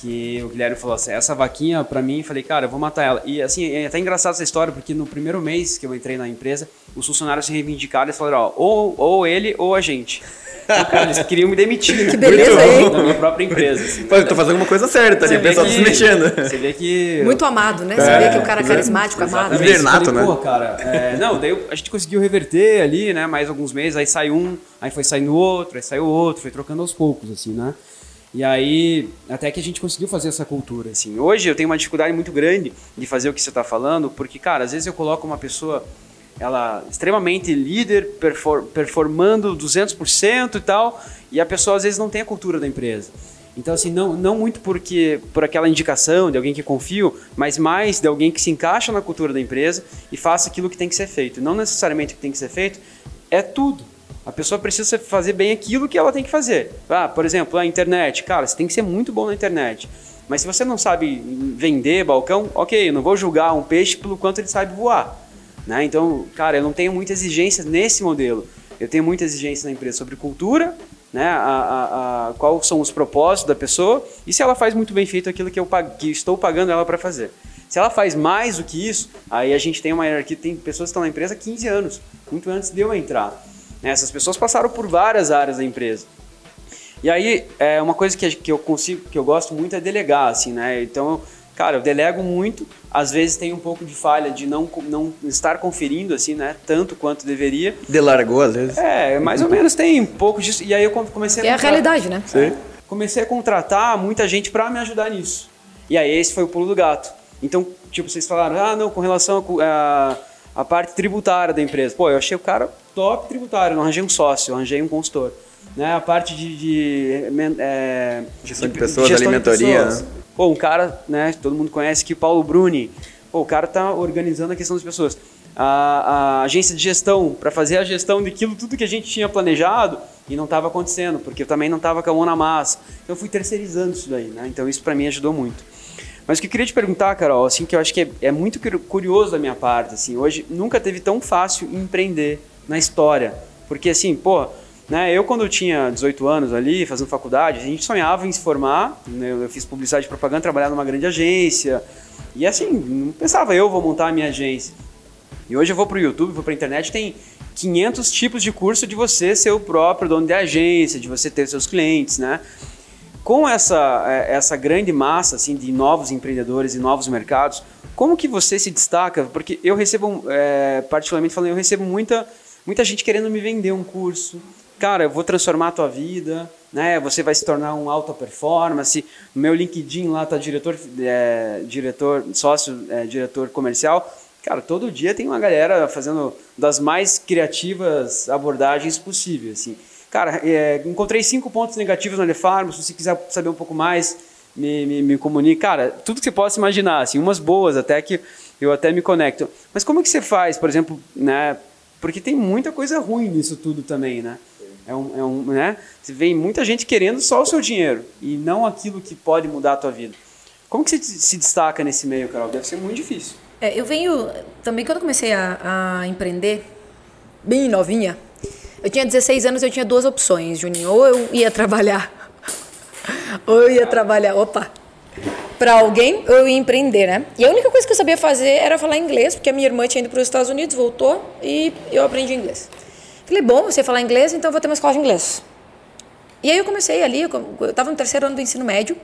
que o Guilherme falou assim, essa vaquinha pra mim, falei, cara, eu vou matar ela. E assim, é até engraçado essa história, porque no primeiro mês que eu entrei na empresa, os funcionários se reivindicaram e falaram, ó, ou, ou ele ou a gente. Cara, eles queriam me demitir. Que beleza, hein? Da minha própria empresa. Assim. Pô, eu tô fazendo uma coisa certa ali, o pessoal tá se que- mexendo. Você vê que... Muito amado, né? Você vê que o cara é carismático, amado. Exatamente. Falei, né? Pô, cara, é, não, daí a gente conseguiu reverter ali, né, mais alguns meses, aí saiu um, aí foi saindo outro, aí saiu outro, foi trocando aos poucos, assim, né? E aí, até que a gente conseguiu fazer essa cultura, assim. Hoje eu tenho uma dificuldade muito grande de fazer o que você está falando, porque, cara, às vezes eu coloco uma pessoa, ela extremamente líder, perfor- performando 200% e tal, e a pessoa às vezes não tem a cultura da empresa. Então, assim, não, não muito porque por aquela indicação de alguém que confio, mas mais de alguém que se encaixa na cultura da empresa e faça aquilo que tem que ser feito. Não necessariamente o que tem que ser feito é tudo. A pessoa precisa fazer bem aquilo que ela tem que fazer. Ah, por exemplo, a internet. Cara, você tem que ser muito bom na internet. Mas se você não sabe vender balcão, ok, eu não vou julgar um peixe pelo quanto ele sabe voar. Né? Então, cara, eu não tenho muita exigência nesse modelo. Eu tenho muita exigência na empresa sobre cultura, né? a, a, a, quais são os propósitos da pessoa e se ela faz muito bem feito aquilo que eu que estou pagando ela para fazer. Se ela faz mais do que isso, aí a gente tem uma hierarquia, tem pessoas que estão na empresa há 15 anos, muito antes de eu entrar. né? Essas pessoas passaram por várias áreas da empresa. E aí, é uma coisa que, que eu consigo, que eu gosto muito é delegar, assim, né? Então, cara, eu delego muito, às vezes tem um pouco de falha de não, não estar conferindo, assim, né? Tanto quanto deveria. Delargou, às vezes. É, mais ou menos tem um pouco disso. E aí eu come- comecei É a realidade, né? Sim. Comecei a contratar muita gente para me ajudar nisso. E aí esse foi o pulo do gato. Então, tipo, vocês falaram, ah, não, com relação à a, parte tributária da empresa. Pô, eu achei o cara top tributário, não arranjei um sócio, eu arranjei um consultor. Né? A parte de... de, men- é, Gestão de pessoas, alimentaria, né? Pô, um cara, né, todo mundo conhece aqui, Paulo Bruni. O cara tá organizando a questão das pessoas. A, a agência de gestão, para fazer a gestão daquilo, tudo que a gente tinha planejado e não estava acontecendo, porque eu também não estava com a mão na massa. Então eu fui terceirizando isso daí, né? Então isso para mim ajudou muito. Mas o que eu queria te perguntar, Carol, assim, que eu acho que é, é muito curi- curioso da minha parte, assim, hoje nunca teve tão fácil empreender na história. Porque assim, pô, né, eu quando eu tinha 18 anos ali, fazendo faculdade, a gente sonhava em se formar, né, eu fiz publicidade e propaganda, trabalhar numa grande agência, e assim, não pensava eu vou montar a minha agência. E hoje eu vou pro YouTube, vou pra internet, tem 500 tipos de curso de você ser o próprio dono de agência, de você ter seus clientes, né? Com essa, eh, essa grande massa assim, de novos empreendedores e novos mercados, como que você se destaca? Porque eu recebo, eh, particularmente falando, eu recebo muita, muita gente querendo me vender um curso. Cara, eu vou transformar a tua vida, né? Você vai se tornar um alta performance. No meu LinkedIn lá tá diretor, eh, diretor, sócio, eh, diretor comercial. Cara, todo dia tem uma galera fazendo das mais criativas abordagens possíveis, assim. Cara, é, encontrei cinco pontos negativos na Lefarm, se você quiser saber um pouco mais, me, me, me comunique. Cara, tudo que você possa imaginar, assim, umas boas até que eu até me conecto. Mas como é que você faz, por exemplo, né? Porque tem muita coisa ruim nisso tudo também, né? É um, é um, né? Você vê muita gente querendo só o seu dinheiro e não aquilo que pode mudar a tua vida. Como que você se destaca nesse meio, Carol? Deve ser muito difícil. É, eu venho. Também quando comecei a, a empreender, bem novinha, eu tinha 16 anos, eu tinha duas opções, Juninho. Ou eu ia trabalhar, ou eu ia trabalhar, opa, para alguém, ou eu ia empreender, né? E a única coisa que eu sabia fazer era falar inglês, porque a minha irmã tinha ido para os Estados Unidos, voltou, e eu aprendi inglês. Falei, bom, você falar inglês, então eu vou ter uma escola de inglês. E aí eu comecei ali, eu estava no terceiro ano do ensino médio,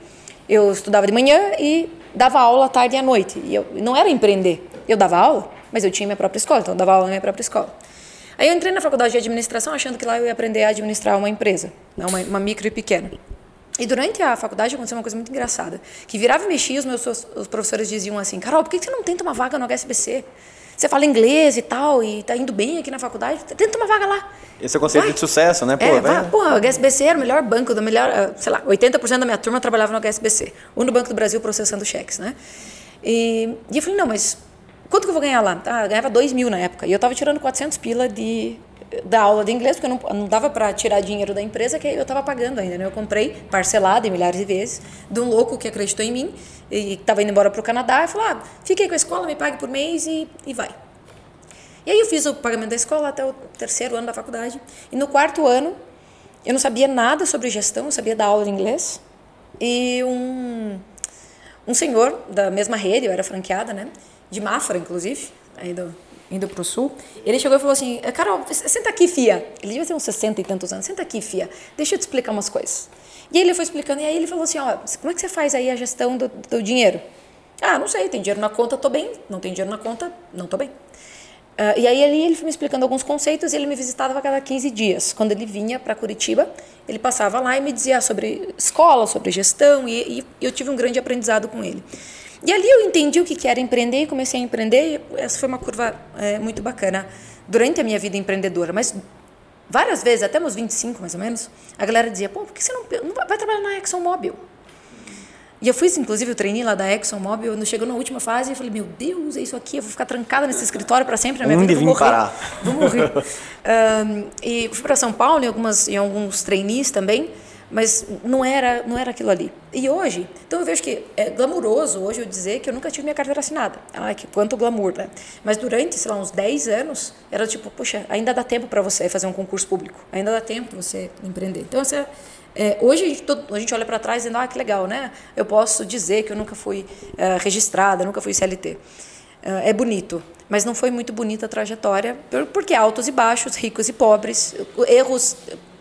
eu estudava de manhã e dava aula à tarde e à noite. E eu não era empreender, eu dava aula, mas eu tinha minha própria escola, então eu dava aula na minha própria escola. Aí eu entrei na faculdade de administração achando que lá eu ia aprender a administrar uma empresa, né, uma, uma micro e pequena. E durante a faculdade aconteceu uma coisa muito engraçada, que virava e mexia, os meus os professores diziam assim, Carol, por que você não tenta uma vaga no HSBC? Você fala inglês e tal, e tá indo bem aqui na faculdade, tenta uma vaga lá. Esse é o conceito Vai. de sucesso, né? Pô, é, vai. porra, o HSBC era o melhor banco, do melhor, ah, sei lá, 80% da minha turma trabalhava no HSBC. O único banco do Brasil processando cheques, né? E, e eu falei, não, mas quanto que eu vou ganhar lá? Ah, ganhava 2 mil na época. E eu tava tirando 400 pila de, da aula de inglês, porque não, não dava para tirar dinheiro da empresa que eu tava pagando ainda, né? Eu comprei parcelado em milhares de vezes, de um louco que acreditou em mim e tava indo embora pro Canadá. E falou, ah, fiquei com a escola, me pague por mês e, e vai. E aí eu fiz o pagamento da escola até o terceiro ano da faculdade. E no quarto ano, eu não sabia nada sobre gestão, eu sabia dar aula de inglês, e um, um senhor da mesma rede, eu era franqueada, né? De Mafra, inclusive, indo, indo para o sul. Ele chegou e falou assim: Carol, senta aqui, fia. Ele devia ter uns 60 e tantos anos. Senta aqui, fia. Deixa eu te explicar umas coisas. E aí ele foi explicando, e aí ele falou assim: Ó, como é que você faz aí a gestão do, do dinheiro? Ah, não sei, tem dinheiro na conta, tô bem. Não tem dinheiro na conta, não tô bem. Uh, e aí ele, ele foi me explicando alguns conceitos e ele me visitava a cada 15 dias. Quando ele vinha para Curitiba, ele passava lá e me dizia sobre escola, sobre gestão, e, e, eu tive um grande aprendizado com ele. E ali eu entendi o que era empreender e comecei a empreender. essa foi uma curva é, muito bacana durante a minha vida empreendedora. Mas várias vezes, até meus 25 mais ou menos, a galera dizia: pô, por que você não, não vai trabalhar na ExxonMobil? E eu fiz, inclusive, o trainee lá da ExxonMobil, quando chegou na última fase, eu falei, meu Deus, é isso aqui, eu vou ficar trancada nesse escritório para sempre, na minha Onde vida, vou morrer. parar? Vou morrer. um, e fui para São Paulo em, algumas, em alguns trainees também, mas não era, não era aquilo ali. E hoje, então eu vejo que é glamuroso hoje eu dizer que eu nunca tive minha carteira assinada. Ai, que quanto glamour, né? Mas durante, sei lá, uns 10 anos, era tipo, poxa, ainda dá tempo para você fazer um concurso público, ainda dá tempo para você empreender. Então, essa é, hoje a gente, todo, a gente, olha para trás dizendo, ah, que legal, né? Eu posso dizer que eu nunca fui uh, registrada, nunca fui CLT. Uh, é bonito, mas não foi muito bonita a trajetória, porque altos e baixos, ricos e pobres, erros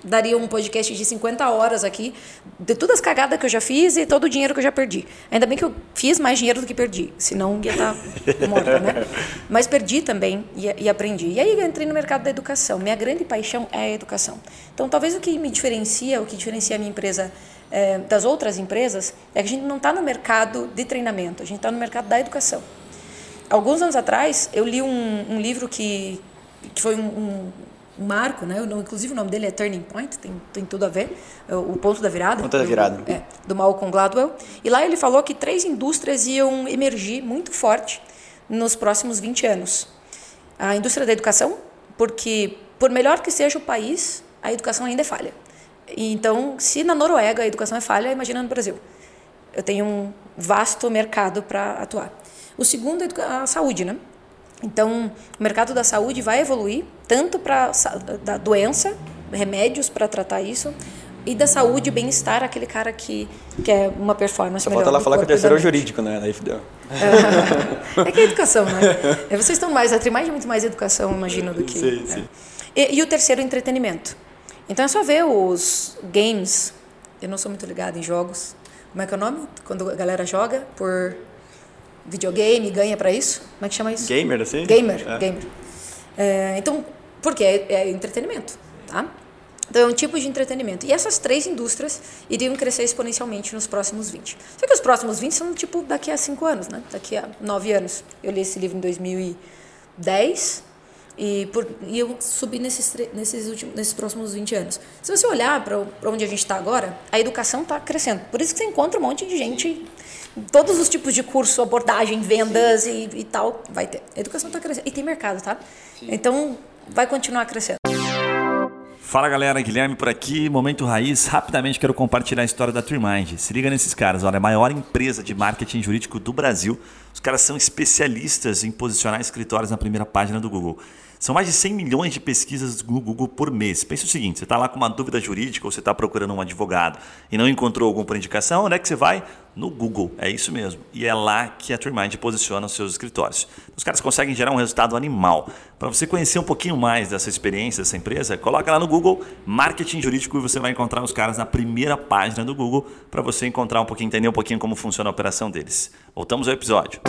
daria um podcast de 50 horas aqui, de todas as cagadas que eu já fiz e todo o dinheiro que eu já perdi. Ainda bem que eu fiz mais dinheiro do que perdi, senão ia estar tá morta, né? Mas perdi também e, e, aprendi. E aí entrei no mercado da educação. Minha grande paixão é a educação. Então, talvez o que me diferencia, o que diferencia a minha empresa é, das outras empresas, é que a gente não está no mercado de treinamento, a gente está no mercado da educação. Alguns anos atrás, eu li um, um livro que, que foi um um marco, né? inclusive o nome dele é Turning Point, tem, tem tudo a ver, é o ponto da virada. Ponto da virada. Do, é, do Malcolm Gladwell. E lá ele falou que três indústrias iam emergir muito forte nos próximos 20 anos. A indústria da educação, porque por melhor que seja o país, a educação ainda é falha. Então, se na Noruega a educação é falha, imagina no Brasil. Eu tenho um vasto mercado para atuar. O segundo é a saúde, né? Então, o mercado da saúde vai evoluir tanto para da doença, remédios para tratar isso, e da saúde e bem-estar, aquele cara que quer uma performance Só melhor. falta lá falar que o terceiro é jurídico, né? Daí fudeu. é que é educação, né? É, vocês estão mais, a mais muito mais educação, imagino, do que. Sim, sim. E, e, o terceiro, entretenimento. Então é só ver os games. Eu não sou muito ligada em jogos. Como é que é o nome? Quando a galera joga por videogame, ganha para isso. Como é que chama isso? Gamer, assim? Gamer, é. gamer. É, então, por quê? É, é entretenimento, tá? Então, é um tipo de entretenimento. E essas três indústrias iriam crescer exponencialmente nos próximos 20. Só que os próximos 20 são, tipo, daqui a 5 anos, né? Daqui a 9 anos. Eu li esse livro em 2010 e, por, e eu subi nesses, nesses, últimos, nesses próximos 20 anos. Se você olhar para onde a gente está agora, a educação está crescendo. Por isso que você encontra um monte de gente todos os tipos de curso, abordagem, vendas e, e, tal, vai ter. A educação está crescendo. E tem mercado, tá? Sim. Então, vai continuar crescendo. Fala galera, Guilherme por aqui, Momento Raiz. Rapidamente quero compartilhar a história da Trimind. Se liga nesses caras, olha, é a maior empresa de marketing jurídico do Brasil. Os caras são especialistas em posicionar escritórios na primeira página do Google. São mais de 100 milhões de pesquisas no Google por mês. Pensa o seguinte: você está lá com uma dúvida jurídica ou você está procurando um advogado e não encontrou algum por indicação, onde é que você vai? No Google, é isso mesmo. E é lá que a TreeMind posiciona os seus escritórios. Os caras conseguem gerar um resultado animal. Para você conhecer um pouquinho mais dessa experiência dessa empresa, coloca lá no Google Marketing Jurídico e você vai encontrar os caras na primeira página do Google para você encontrar um pouquinho, entender um pouquinho como funciona a operação deles. Voltamos ao episódio.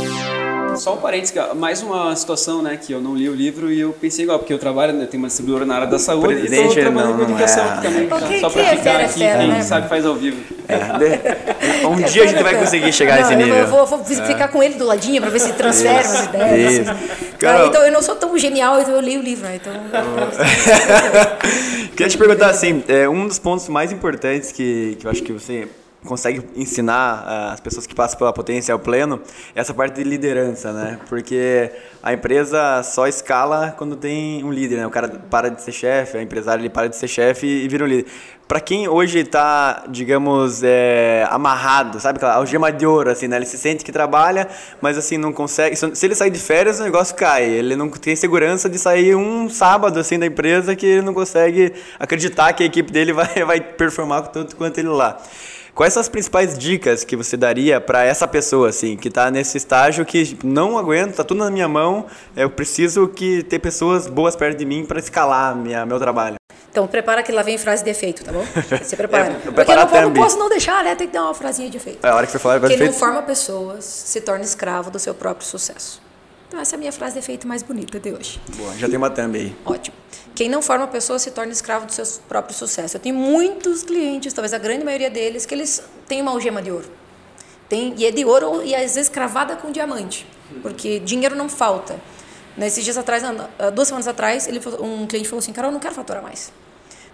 Só um parênteses, mais uma situação, né, que eu não li o livro e eu pensei igual, porque eu trabalho, né, tenho uma distribuidora na área da saúde Presidente, e estou trabalhando não, com educação é. também, Okay, só para é ficar fera, aqui, fera, quem né? sabe faz ao vivo. É, um dia a gente vai conseguir chegar não, nesse eu nível. Eu vou, vou ficar com ele do ladinho para ver se transfere Isso, as ideias. assim. Carol. Ah, então eu não sou tão genial, então eu leio o livro. né? Então, Queria te perguntar assim, é, um dos pontos mais importantes que, que eu acho que você consegue ensinar ah, as pessoas que passam pela potencial pleno essa parte de liderança, né? Porque a empresa só escala quando tem um líder, né? O cara para de ser chefe, a empresário ele para de ser chefe e vira um líder. Para quem hoje está, digamos, é, amarrado, sabe aquela algema de ouro, assim, né? Ele se sente que trabalha, mas assim não consegue. Se ele sair de férias, o negócio cai. Ele não tem segurança de sair um sábado assim da empresa que ele não consegue acreditar que a equipe dele vai, vai performar tanto quanto ele lá. Quais são as principais dicas que você daria para essa pessoa, assim, que está nesse estágio que não aguento, tá tudo na minha mão, eu preciso que ter pessoas boas perto de mim para escalar minha, meu trabalho? Então, prepara que lá vem frase de efeito, tá bom? Você prepara. É, Porque eu não, não posso não deixar, né? Tem que dar uma frasinha de efeito. É a hora que você falar, Quem não feito. forma pessoas se torna escravo do seu próprio sucesso. Então, essa é a minha frase de efeito mais bonita de hoje. Boa, já tem uma thumb aí. Ótimo. Quem não forma pessoas se torna escravo do seu próprio sucesso. Eu tenho muitos clientes, talvez a grande maioria deles, que eles têm uma algema de ouro. Tem, e é de ouro e às vezes cravada com diamante, porque dinheiro não falta. Nesses dias atrás, há duas semanas atrás, ele, um cliente falou assim, Carol, eu não quero faturar mais.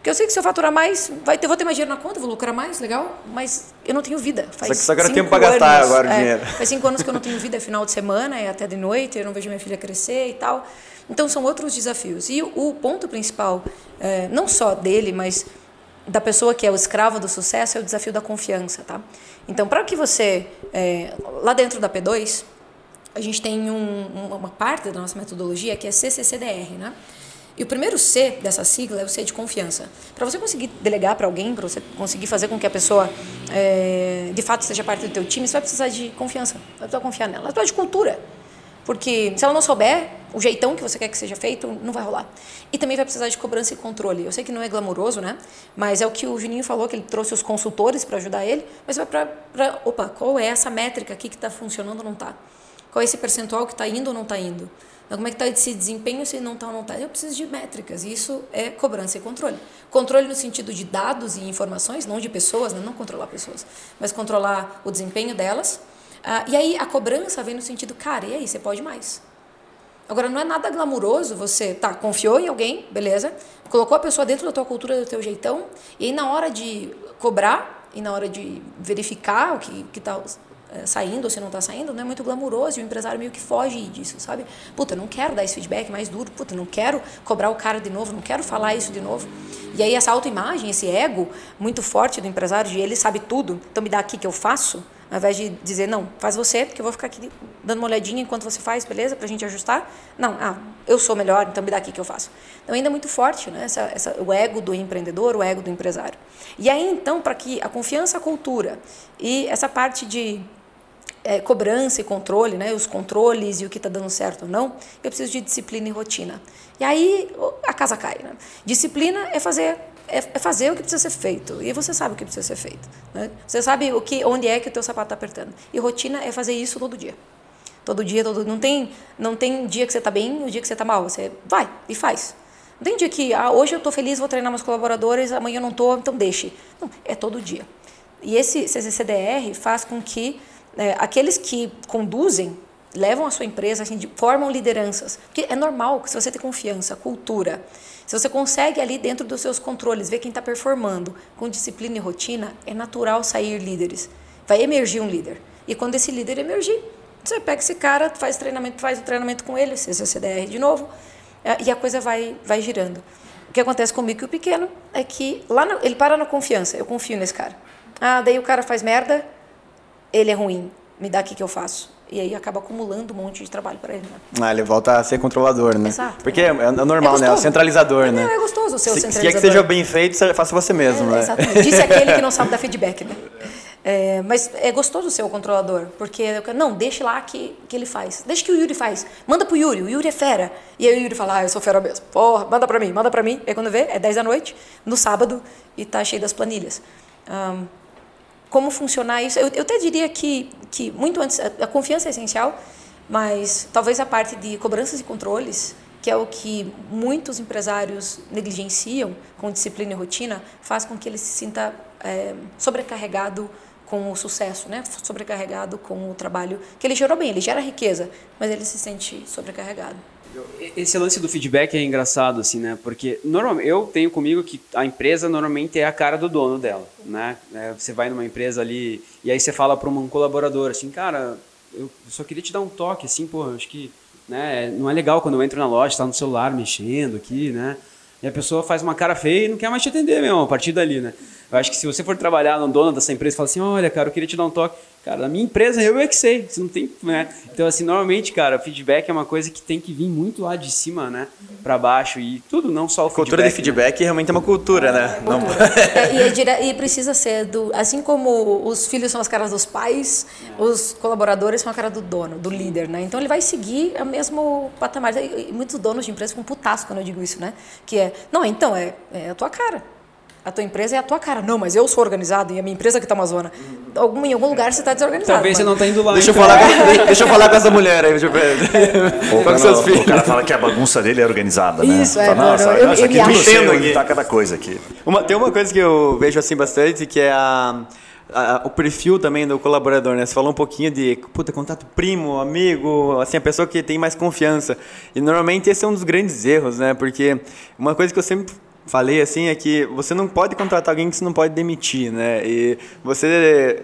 Porque eu sei que se eu faturar mais, vai ter, vou ter mais dinheiro na conta, vou lucrar mais, legal, mas eu não tenho vida. Faz Só que só quero tempo pra gastar agora o é, dinheiro. Faz cinco anos que eu não tenho vida, é final de semana, é até de noite, eu não vejo minha filha crescer e tal. Então são outros desafios. E o, o ponto principal, é, não só dele, mas da pessoa que é o escravo do sucesso, é o desafio da confiança, tá? Então, para que você, é, lá dentro da P2, a gente tem um- uma parte da nossa metodologia que é CCCDR, né? E o primeiro C dessa sigla é o C de confiança. Para você conseguir delegar para alguém, para você conseguir fazer com que a pessoa é, de fato seja parte do teu time, você vai precisar de confiança. Vai precisar confiar nela. Vai precisar de cultura. Porque se ela não souber o jeitão que você quer que seja feito, não vai rolar. E também vai precisar de cobrança e controle. Eu sei que não é glamouroso, né? Mas é o que o Juninho falou, que ele trouxe os consultores para ajudar ele. Mas vai para, opa, qual é essa métrica aqui que está funcionando ou não está? Qual é esse percentual que está indo ou não está indo? Então, como é que está esse desempenho se não está ou não está? Eu preciso de métricas. E isso é cobrança e controle. Controle no sentido de dados e informações, não de pessoas, né? não controlar pessoas, mas controlar o desempenho delas. Ah, e aí a cobrança vem no sentido, cara, e aí, você pode mais. Agora, não é nada glamuroso você, tá, confiou em alguém, beleza, colocou a pessoa dentro da tua cultura, do teu jeitão, e aí na hora de cobrar e na hora de verificar o que, tá é, saindo ou se não tá saindo, não é muito glamuroso e o empresário meio que foge disso, sabe? Puta, não quero dar esse feedback mais duro, puta, não quero cobrar o cara de novo, não quero falar isso de novo. E aí essa autoimagem, esse ego muito forte do empresário, de ele sabe tudo, então me dá aqui que eu faço, ao invés de dizer, não, faz você, porque eu vou ficar aqui dando uma olhadinha enquanto você faz, beleza? Pra gente ajustar. Não, ah, eu sou melhor, então me dá aqui que eu faço. Então ainda é muito forte, né? Essa, essa, o ego do empreendedor, o ego do empresário. E aí, então, para que a confiança, a cultura e essa parte de é, cobrança e controle, né, os controles e o que está dando certo ou não, eu preciso de disciplina e rotina. E aí a casa cai. Né? Disciplina é fazer é, é fazer o que precisa ser feito e você sabe o que precisa ser feito. Né? Você sabe o que onde é que o teu sapato está apertando. E rotina é fazer isso todo dia. Todo dia, todo não tem não tem dia que você está bem, o dia que você está mal. Você vai e faz. Não tem dia que ah, hoje eu estou feliz, vou treinar meus colaboradores, amanhã eu não estou, então deixe. Não, é todo dia. E esse CCCDR faz com que é, aqueles que conduzem, levam a sua empresa, assim, formam lideranças. Porque é normal que se você tem confiança, cultura, se você consegue ali dentro dos seus controles ver quem está performando com disciplina e rotina, é natural sair líderes. Vai emergir um líder. E quando esse líder emergir, você pega esse cara, faz treinamento, faz o treinamento com ele, CCCDR de novo, é, e a coisa vai, vai girando. O que acontece comigo e o pequeno é que lá no- ele para na confiança, eu confio nesse cara. Ah, daí o cara faz merda, ele é ruim, me dá aqui que eu faço. E aí acaba acumulando um monte de trabalho para ele. Né? Ah, ele volta a ser controlador, né? Exato. Porque é, é normal, né? É o centralizador, É, né? é gostoso ser o Se, se quer que centralizador. seja bem feito, faça você mesmo, É, né? Exatamente. Disse aquele que não sabe dar feedback, né? É, mas é gostoso ser o controlador, porque eu quero- não, deixe lá que, que ele faz. Deixa que o Yuri faz. Manda pro Yuri, o Yuri é fera. E aí o Yuri fala, ah, eu sou fera mesmo. Porra, manda pra mim, manda pra mim. E aí quando vê, é 10 da noite, no sábado, e tá cheio das planilhas. Ahn, como funcionar isso? Eu, eu até diria que, que muito antes, a, a confiança é essencial, mas talvez a parte de cobranças e controles, que é o que muitos empresários negligenciam com disciplina e rotina, faz com que ele se sinta é, sobrecarregado com o sucesso, né? sobrecarregado com o trabalho que ele gerou bem, ele gera riqueza, mas ele se sente sobrecarregado. Esse lance do feedback é engraçado, assim, né? Porque normalmente eu tenho comigo que a empresa normalmente é a cara do dono dela, né? É, Você vai numa empresa ali e aí você fala para um colaborador assim, cara, eu só queria te dar um toque, assim, pô, acho que né, não é legal quando eu entro na loja, tá no celular mexendo aqui, né? E a pessoa faz uma cara feia e não quer mais te atender mesmo, a partir dali, né? Eu acho que se você for trabalhar no dono dessa empresa e falar assim, olha, cara, eu queria te dar um toque. Cara, na minha empresa eu é que sei, você não tem, né? Então, assim, normalmente, cara, feedback é uma coisa que tem que vir muito lá de cima, né? Pra baixo e tudo, não só o cultura feedback. de feedback né? realmente é uma cultura, né? Não... É, e, é dire... e, precisa ser do. Assim como os filhos são as caras dos pais, os colaboradores são a cara do dono, do líder, né? Então ele vai seguir o mesmo patamar. E muitos donos de empresas ficam putasco quando eu digo isso, né? Que é, não, então, é, é a tua cara. A tua empresa é a tua cara. Não, mas eu sou organizado e a minha empresa que tá uma zona. Algum, em algum lugar você está desorganizado. Talvez mano. você não tá indo lá. Deixa eu, então. falar com, deixa eu falar com essa mulher aí. Deixa eu ver. Seus filhos. o cara fala que a bagunça dele é organizada, né? Isso, é, Fala, não, Nossa, não, eu- eu aqui seu, Entendo aqui aqui. tá cada coisa aqui. Uma- tem uma coisa que eu vejo assim bastante, que é a, a- o perfil também do colaborador, né? Você falou um pouquinho de, puta, contato primo, amigo, assim, a pessoa que tem mais confiança. E normalmente esse é um dos grandes erros, né? Porque uma coisa que eu sempre falei assim é que você não pode contratar alguém que você não pode demitir, né? E você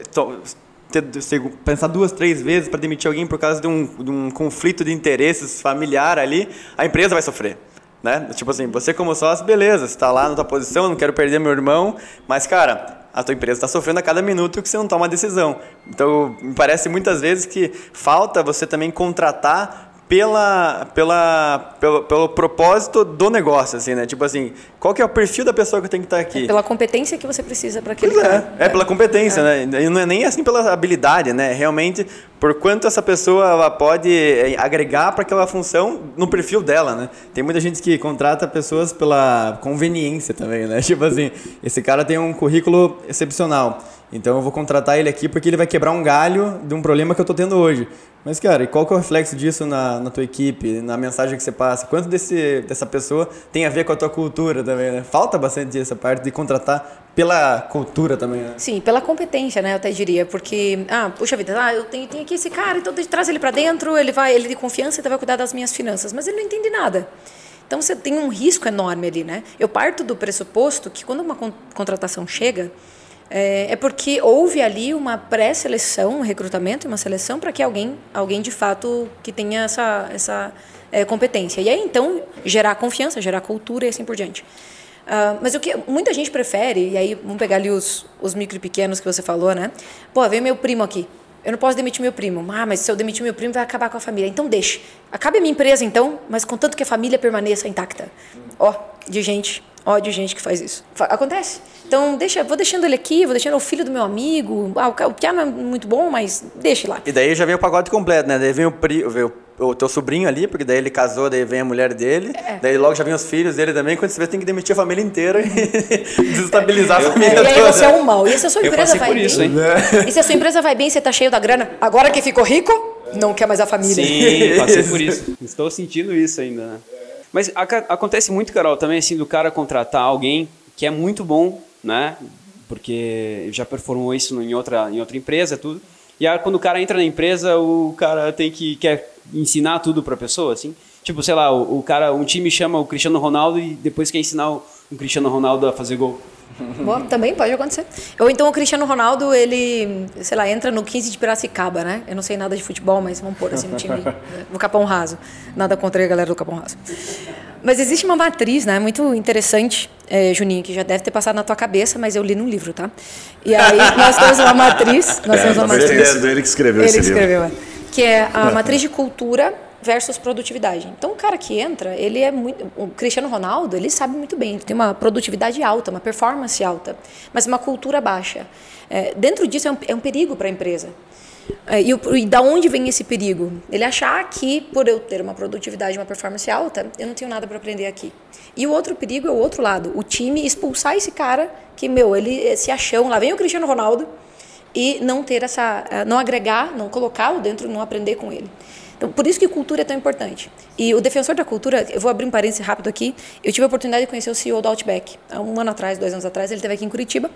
pensar duas, três vezes para demitir alguém por causa de um, de um conflito de interesses familiar ali, a empresa vai sofrer. Né? Tipo assim, você como sócio, beleza, está lá na tua posição, não quero perder meu irmão, mas cara, a tua empresa está sofrendo a cada minuto que você não toma uma decisão. Então, me parece muitas vezes que falta você também contratar pela, pela, pelo, pelo propósito do negócio, assim, né? Tipo assim, qual que é o perfil da pessoa que tem que estar aqui? Pela competência que você precisa para aquele Pois é, cara. é pela competência, né? E não é nem assim pela habilidade, né? Realmente por quanto essa pessoa ela pode eh, agregar para aquela função no perfil dela, né? Tem muita gente que contrata pessoas pela conveniência também, né? Tipo assim, esse cara tem um currículo excepcional, então eu vou contratar ele aqui porque ele vai quebrar um galho de um problema que eu tô tendo hoje. Mas, cara, e qual que é o reflexo disso na, na tua equipe, na mensagem que você passa? Quanto desse, dessa pessoa tem a ver com a tua cultura também, né? Falta bastante essa parte de contratar pela cultura também, né? Sim, pela competência, né? Eu até diria, porque, ah, puxa vida, ah, eu tenho, tenho aqui esse cara, então traz ele para dentro, ele vai, ele de confiança, então vai cuidar das minhas finanças, mas ele não entende nada. Então você tem um risco enorme ali, né? Eu parto do pressuposto que quando uma con- contratação chega, é, é porque houve ali uma pré-seleção, um recrutamento, uma seleção para que alguém, alguém de fato que tenha essa, essa é, competência. E aí então gerar confiança, gerar cultura e assim por diante. Ah, mas o que muita gente prefere, e aí vamos pegar ali os, os micro e pequenos que você falou, né? Pô, veio meu primo aqui. Eu não posso demitir meu primo. Ah, mas se eu demitir meu primo vai acabar com a família. Então deixe. Acabe a minha empresa então, mas contanto que a família permaneça intacta. Ó, de gente, ó, de gente que faz isso. Acontece. Então deixa, vou deixando ele aqui, vou deixando o filho do meu amigo. Ah, o, ca- o Piá não é muito bom, mas deixe lá. E daí já vem o pacote completo, né? Daí vem o, pri, vem o, o teu sobrinho ali, porque daí ele casou, daí vem a mulher dele, daí logo já vem os filhos dele também. Quando você vê, tem que demitir a família inteira e desestabilizar a É, família e aí toda. você é um mal. E se a sua empresa vai bem? isso? E se a sua empresa vai bem, você tá cheio da grana, agora que ficou rico, não quer mais a família. Sim, passei por isso. Estou sentindo isso ainda, né? Mas acontece muito, Carol, também assim, do cara contratar alguém que é muito bom, né? Porque já performou isso em outra, em outra empresa, tudo. E aí, quando o cara entra na empresa, o cara tem que quer ensinar tudo para a pessoa, assim. Tipo, sei lá, o, o cara, um time chama o Cristiano Ronaldo e depois quer ensinar o, o Cristiano Ronaldo a fazer gol. Bom, também pode acontecer. Ou então o Cristiano Ronaldo, ele, sei lá, entra no 15 de Piracicaba, né? Eu não sei nada de futebol, mas vamos pôr assim no time, no Capão Raso. Nada contra a galera do Capão Raso. Mas existe uma matriz, né? Muito interessante, eh, Juninho, que já deve ter passado na tua cabeça, mas eu li num livro, tá? E aí nós temos uma matriz, nós É, temos uma matriz. ele que escreveu Ele esse que livro. escreveu, é. Que é a matriz de cultura versus produtividade. Então, o cara que entra, ele é muito. O Cristiano Ronaldo, ele sabe muito bem, ele tem uma produtividade alta, uma performance alta, mas uma cultura baixa. É, dentro disso é um, é um perigo para a empresa. É, e, e da onde vem esse perigo? Ele achar que, por eu ter uma produtividade, uma performance alta, eu não tenho nada para aprender aqui. E o outro perigo é o outro lado, o time expulsar esse cara que, meu, ele se achão, lá vem o Cristiano Ronaldo, e não ter essa, eh, não agregar, não colocá-lo dentro, não aprender com ele. Então, por isso que cultura é tão importante. E o defensor da cultura, eu vou abrir um parênteses rápido aqui, eu tive a oportunidade de conhecer o CEO do Outback, há um ano atrás, dois anos atrás, ele esteve aqui em Curitiba,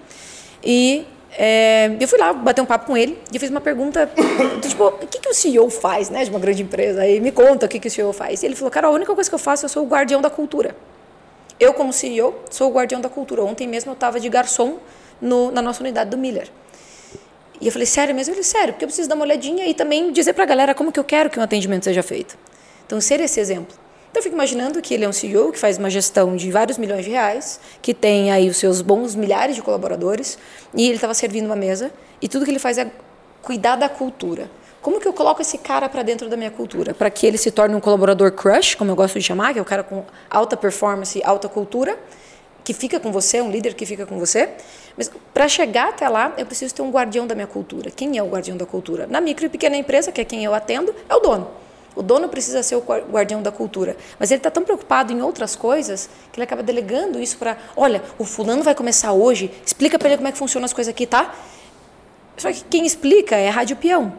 e eh, eu fui lá bater um papo com ele, e eu fiz uma pergunta, tipo, o que, que o CEO faz, né, de uma grande empresa? Aí me conta o que, que o CEO faz. E ele falou, cara, a única coisa que eu faço, eu sou o guardião da cultura. Eu, como CEO, sou o guardião da cultura. Ontem mesmo eu estava de garçom no- na nossa unidade do Miller. E eu falei, sério mesmo? Ele, sério, porque eu preciso dar uma olhadinha e também dizer para a galera como que eu quero que um atendimento seja feito. Então, ser esse exemplo. Então eu fico imaginando que ele é um CEO que faz uma gestão de vários milhões de reais, que tem aí os seus bons milhares de colaboradores, e ele estava servindo uma mesa, e tudo que ele faz é cuidar da cultura. Como que eu coloco esse cara para dentro da minha cultura? Para que ele se torne um colaborador crush, como eu gosto de chamar, que é o cara com alta performance, alta cultura, que fica com você, um líder que fica com você. Mas para chegar até lá, eu preciso ter um guardião da minha cultura. Quem é o guardião da cultura? Na micro e pequena empresa, que é quem eu atendo, é o dono. O dono precisa ser o guardião da cultura. Mas ele está tão preocupado em outras coisas que ele acaba delegando isso para. Olha, o fulano vai começar hoje, explica para ele como é que funcionam as coisas aqui, tá? Só que quem explica é a rádio peão.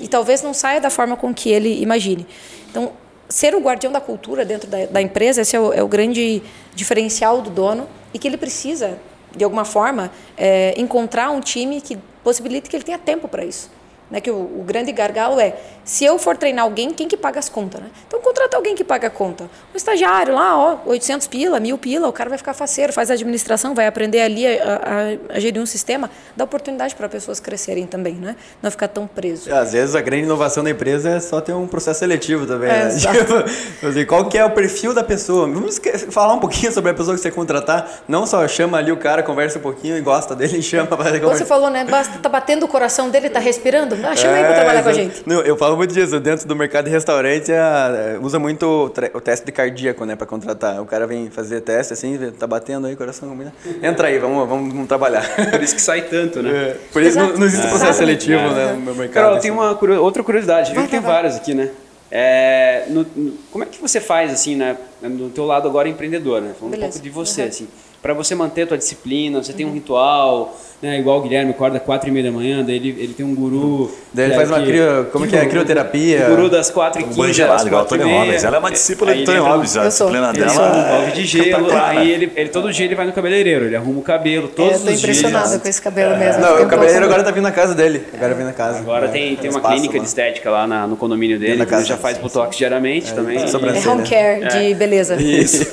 E talvez não saia da forma com que ele imagine. Então, ser o guardião da cultura dentro da, da empresa, esse é o, é o, grande diferencial do dono e que ele precisa, de alguma forma, é, encontrar um time que possibilite que ele tenha tempo para isso. Né, que o, o, grande gargalo é, se eu for treinar alguém, quem que paga as contas? Né? Então, contrata alguém que paga a conta. Um estagiário lá, ó, 800 pila, mil pila, o cara vai ficar faceiro, faz a administração, vai aprender ali a, a, a gerir um sistema, dá oportunidade para pessoas crescerem também, né? não ficar tão preso. Às vezes, a grande inovação da empresa é só ter um processo seletivo também. É, né? tipo, qual que é o perfil da pessoa? Vamos falar um pouquinho sobre a pessoa que você contratar, não só chama ali o cara, conversa um pouquinho e gosta dele e chama para Você falou, né? Basta, tá batendo o coração dele, tá respirando? Ah, chama é, aí para trabalhar com a gente. Não, eu falo muito disso. Dentro do mercado de restaurante, é, usa muito o, o teste de cardíaco, né, para contratar. O cara vem fazer teste assim, tá batendo aí, coração combina. Entra aí, vamos, vamos, vamos trabalhar. Por isso que sai tanto, né? É, por isso não, não, existe é. processo seletivo, é. né, no meu mercado. Carol, assim. tem uma outra curiosidade. Vai, tem várias aqui, né? É, no, no, como é que você faz assim, né, no teu lado agora empreendedor, né? Falando Beleza. um pouco de você, uhum. assim, para você manter a tua disciplina, você uhum. tem um ritual, né? Igual o Guilherme acorda quatro e meia da manhã, daí ele, ele tem um guru. Daí ele faz uma crio, como que é? Crioterapia. O guru das quatro e quinze. Um gelado, igual o Tony Robbins. Ela é uma discípula do Tony Robbins, a disciplina dela. É de gelo, aí ele, ele todo dia ele vai no cabeleireiro, ele arruma o cabelo todos os dias. Eu tô impressionada com esse cabelo é. mesmo. Não, o cabeleireiro agora tá vindo na casa dele. Agora vem na casa. Agora é. tem, tem uma clínica de estética lá no condomínio dele, ele já faz botox diariamente também. É home care de beleza. Isso.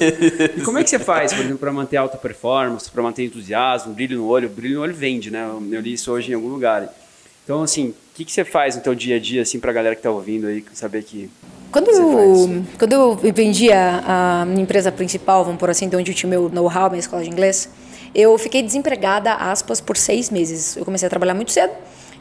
E como é que você faz, por exemplo, para manter alta performance, para manter entusiasmo, brilho no olho? Brilho no olho vende, né? Eu li isso hoje em algum lugar. Então, assim, o que, que você faz no teu dia a dia, assim, para a galera que está ouvindo aí, saber que... Quando, eu, quando eu vendi a, a minha empresa principal, vamos por assim, de onde eu tinha meu know-how, minha escola de inglês, eu fiquei desempregada, aspas, por seis meses. Eu comecei a trabalhar muito cedo.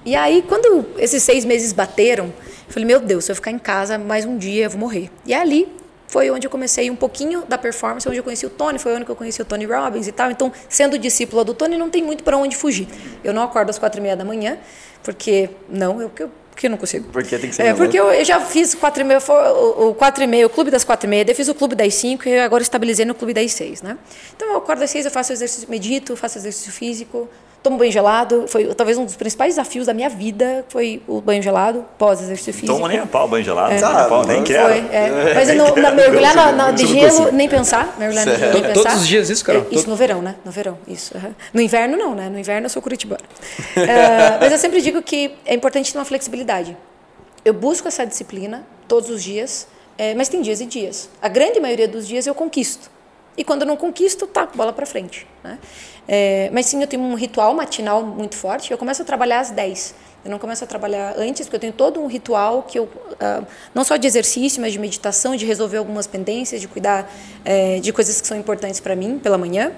E aí, quando esses seis meses bateram, eu falei, meu Deus, se eu ficar em casa mais um dia, eu vou morrer. E ali foi onde eu comecei um pouquinho da performance, onde eu conheci o Tony, foi onde eu conheci o Tony Robbins e tal. Então, sendo discípula do Tony, não tem muito para onde fugir. Eu não acordo às quatro e meia da manhã, porque não, eu, eu porque eu não consigo. Porque tem que ser. É, porque eu, eu, já fiz quatro e meia, o, o quatro e meia, o clube das quatro e meia, eu fiz o clube das cinco e agora estabilizei no clube das seis, né? Então eu acordo às seis, eu faço exercício, medito, faço exercício físico, tomo banho gelado. Foi talvez um dos principais desafios da minha vida foi o banho gelado, pós-exercício físico. Toma nem a pau banho gelado, é. nem a pau, nem quero. Foi, é. Mas eu não, mergulhar na, na, de gelo, nem pensar. Mergulhar no gelo, nem pensar. Todos os dias isso, cara? Isso no verão, né? No verão, isso. Uhum. No inverno, não, né? No inverno eu sou curitibana. uh, mas eu sempre digo que é importante ter uma flexibilidade. Eu busco essa disciplina todos os dias, é, mas tem dias e dias. A grande maioria dos dias eu conquisto. E quando eu não conquisto, tá, bola para frente. Né? É, mas sim, eu tenho um ritual matinal muito forte. Eu começo a trabalhar às 10. Eu não começo a trabalhar antes, porque eu tenho todo um ritual que eu, uh, não só de exercício, mas de meditação, de resolver algumas pendências, de cuidar é, de coisas que são importantes para mim pela manhã.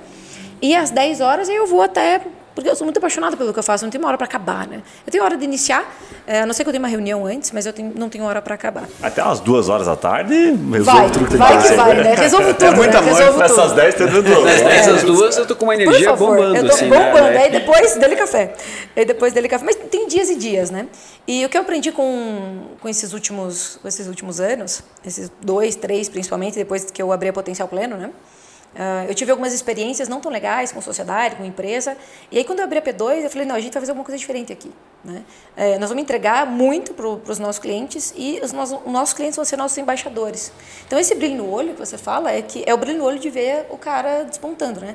E às 10 horas eu vou até porque eu sou muito apaixonada pelo que eu faço, não tenho uma hora para acabar, né? Eu tenho hora de iniciar, é, a não ser que eu tenha uma reunião antes, mas eu tenho, não tenho hora para acabar. Até umas duas horas da tarde, resolvo vai, tudo que vai que vai, né? Resolvo tudo, é muita né? Resolvo tudo. Essas 10 tem tudo. Das 10 às duas eu tô com uma energia Por favor, bombando. Eu tô assim, bombando, né? aí depois dele café. Aí depois dele café. Mas tem dias e dias, né? E o que eu aprendi com, com, esses, últimos, com esses últimos anos, esses dois, três principalmente, depois que eu abri a Potencial Pleno, né? Uh, eu tive algumas experiências não tão legais com sociedade, com empresa. E aí, quando eu abri a P2, eu falei: não, a gente vai fazer alguma coisa diferente aqui. Né? É, nós vamos entregar muito para os nossos clientes e os nossos, os nossos clientes vão ser nossos embaixadores. Então, esse brilho no olho que você fala é que é o brilho no olho de ver o cara despontando. Né?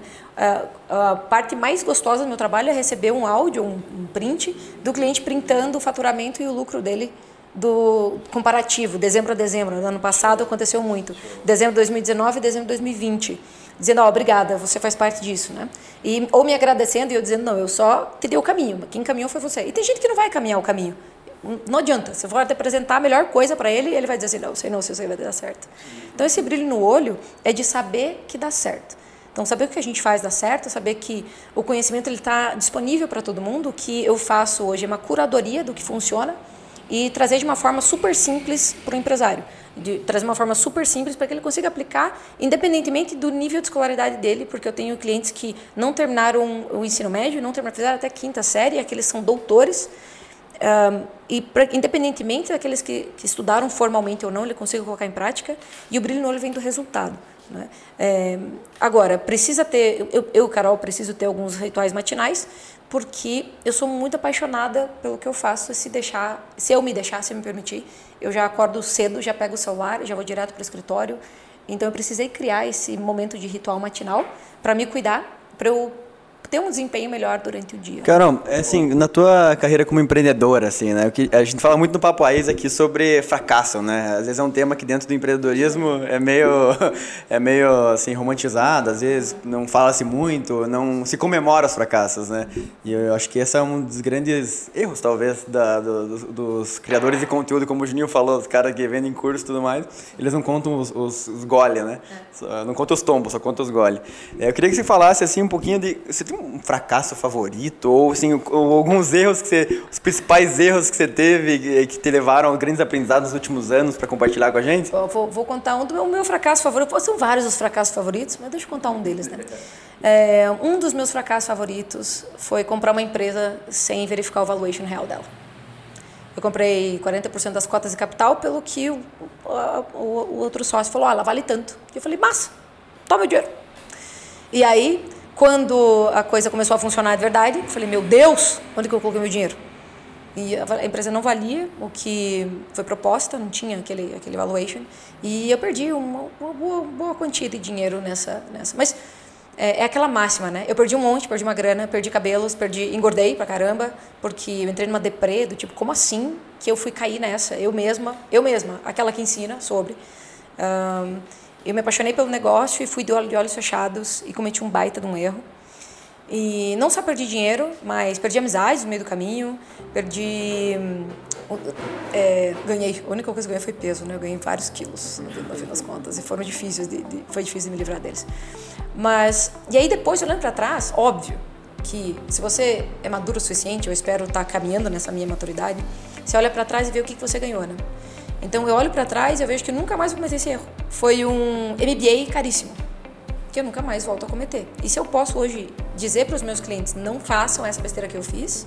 a parte mais gostosa do meu trabalho é receber um áudio, um, um print do cliente printando o faturamento e o lucro dele do comparativo, dezembro a dezembro. No ano passado aconteceu muito. Dezembro de 2019 e dezembro de 2020 dizendo, ó, oh, obrigada, você faz parte disso, né? E, ou me agradecendo e eu dizendo, não, eu só te dei o caminho, quem caminhou foi você. E tem gente que não vai caminhar o caminho. Não adianta. Você for apresentar a melhor coisa para ele, ele vai dizer assim: não, sei não, sei se vai dar certo. Então, esse brilho no olho é de saber que dá certo. Então, saber o que a gente faz dá certo, saber que o conhecimento está disponível para todo mundo. O que eu faço hoje é uma curadoria do que funciona e trazer de uma forma super simples para o empresário. De trazer uma forma super simples para que ele consiga aplicar, independentemente do nível de escolaridade dele, porque eu tenho clientes que não terminaram o ensino médio, não terminaram, fizeram até quinta série, aqueles são doutores. Um, e pra, independentemente daqueles que, que, estudaram formalmente ou não, ele consegue colocar em prática e o brilho no olho vem do resultado. Né? É, agora, precisa ter, eu, eu, Carol, preciso ter alguns rituais matinais, porque eu sou muito apaixonada pelo que eu faço. Se deixar, se eu me deixar, se eu me permitir, eu já acordo cedo, já pego o celular, já vou direto para o escritório. Então eu precisei criar esse momento de ritual matinal para me cuidar, para eu ter um desempenho melhor durante o dia. Carol, é assim, na tua carreira como empreendedora, assim, né? A gente fala muito no Papo Raiz aqui sobre fracasso, né? Às vezes é um tema que dentro do empreendedorismo é meio, é meio assim, romantizado, às vezes não fala-se muito, não se comemora os fracassos, né? E eu acho que esse é um dos grandes erros, talvez, da, do, dos, dos, criadores de conteúdo, como o Juninho falou, os caras que vendem curso e tudo mais, eles não contam os, os, os gole, né? É. Não contam os tombos, só contam os gole. É, eu queria que você falasse, assim, um pouquinho de... Você tem um fracasso favorito? Ou, assim, alguns erros que você. Os principais erros que você teve que te levaram a grandes aprendizados nos últimos anos para compartilhar com a gente? Eu vou, vou contar um do meu, meu fracasso favorito. São vários os fracassos favoritos, mas deixa eu contar um deles, né? É, um dos meus fracassos favoritos foi comprar uma empresa sem verificar o valuation real dela. Eu comprei 40% das cotas de capital pelo que o, o, o outro sócio falou, ah, ela vale tanto. E eu falei, massa, toma o dinheiro. E aí, quando a coisa começou a funcionar de verdade, eu falei, meu Deus, onde que eu coloquei meu dinheiro? E a empresa não valia o que foi proposta, não tinha aquele, aquele valuation. E eu perdi uma, uma boa, boa quantia de dinheiro nessa. nessa. Mas é, é, aquela máxima, né? Eu perdi um monte, perdi uma grana, perdi cabelos, perdi, engordei pra caramba, porque eu entrei numa deprê do tipo, como assim que eu fui cair nessa? Eu mesma, eu mesma, aquela que ensina sobre. Um, eu me apaixonei pelo negócio e fui de, olhos fechados e cometi um baita de um erro. E não só perdi dinheiro, mas perdi amizades no meio do caminho, perdi. É, ganhei, a única coisa que ganhei foi peso, né? Eu ganhei vários quilos, no fim das contas, e foram difíceis, de, de, foi difícil de me livrar deles. Mas, e aí depois, olhando para trás, óbvio que se você é maduro o suficiente, eu espero estar caminhando nessa minha maturidade, você olha para trás e vê o que, que você ganhou, né? Então eu olho para trás e eu vejo que nunca mais vou cometer esse erro. Foi um MBA caríssimo, que eu nunca mais volto a cometer. E se eu posso hoje dizer para os meus clientes não façam essa besteira que eu fiz,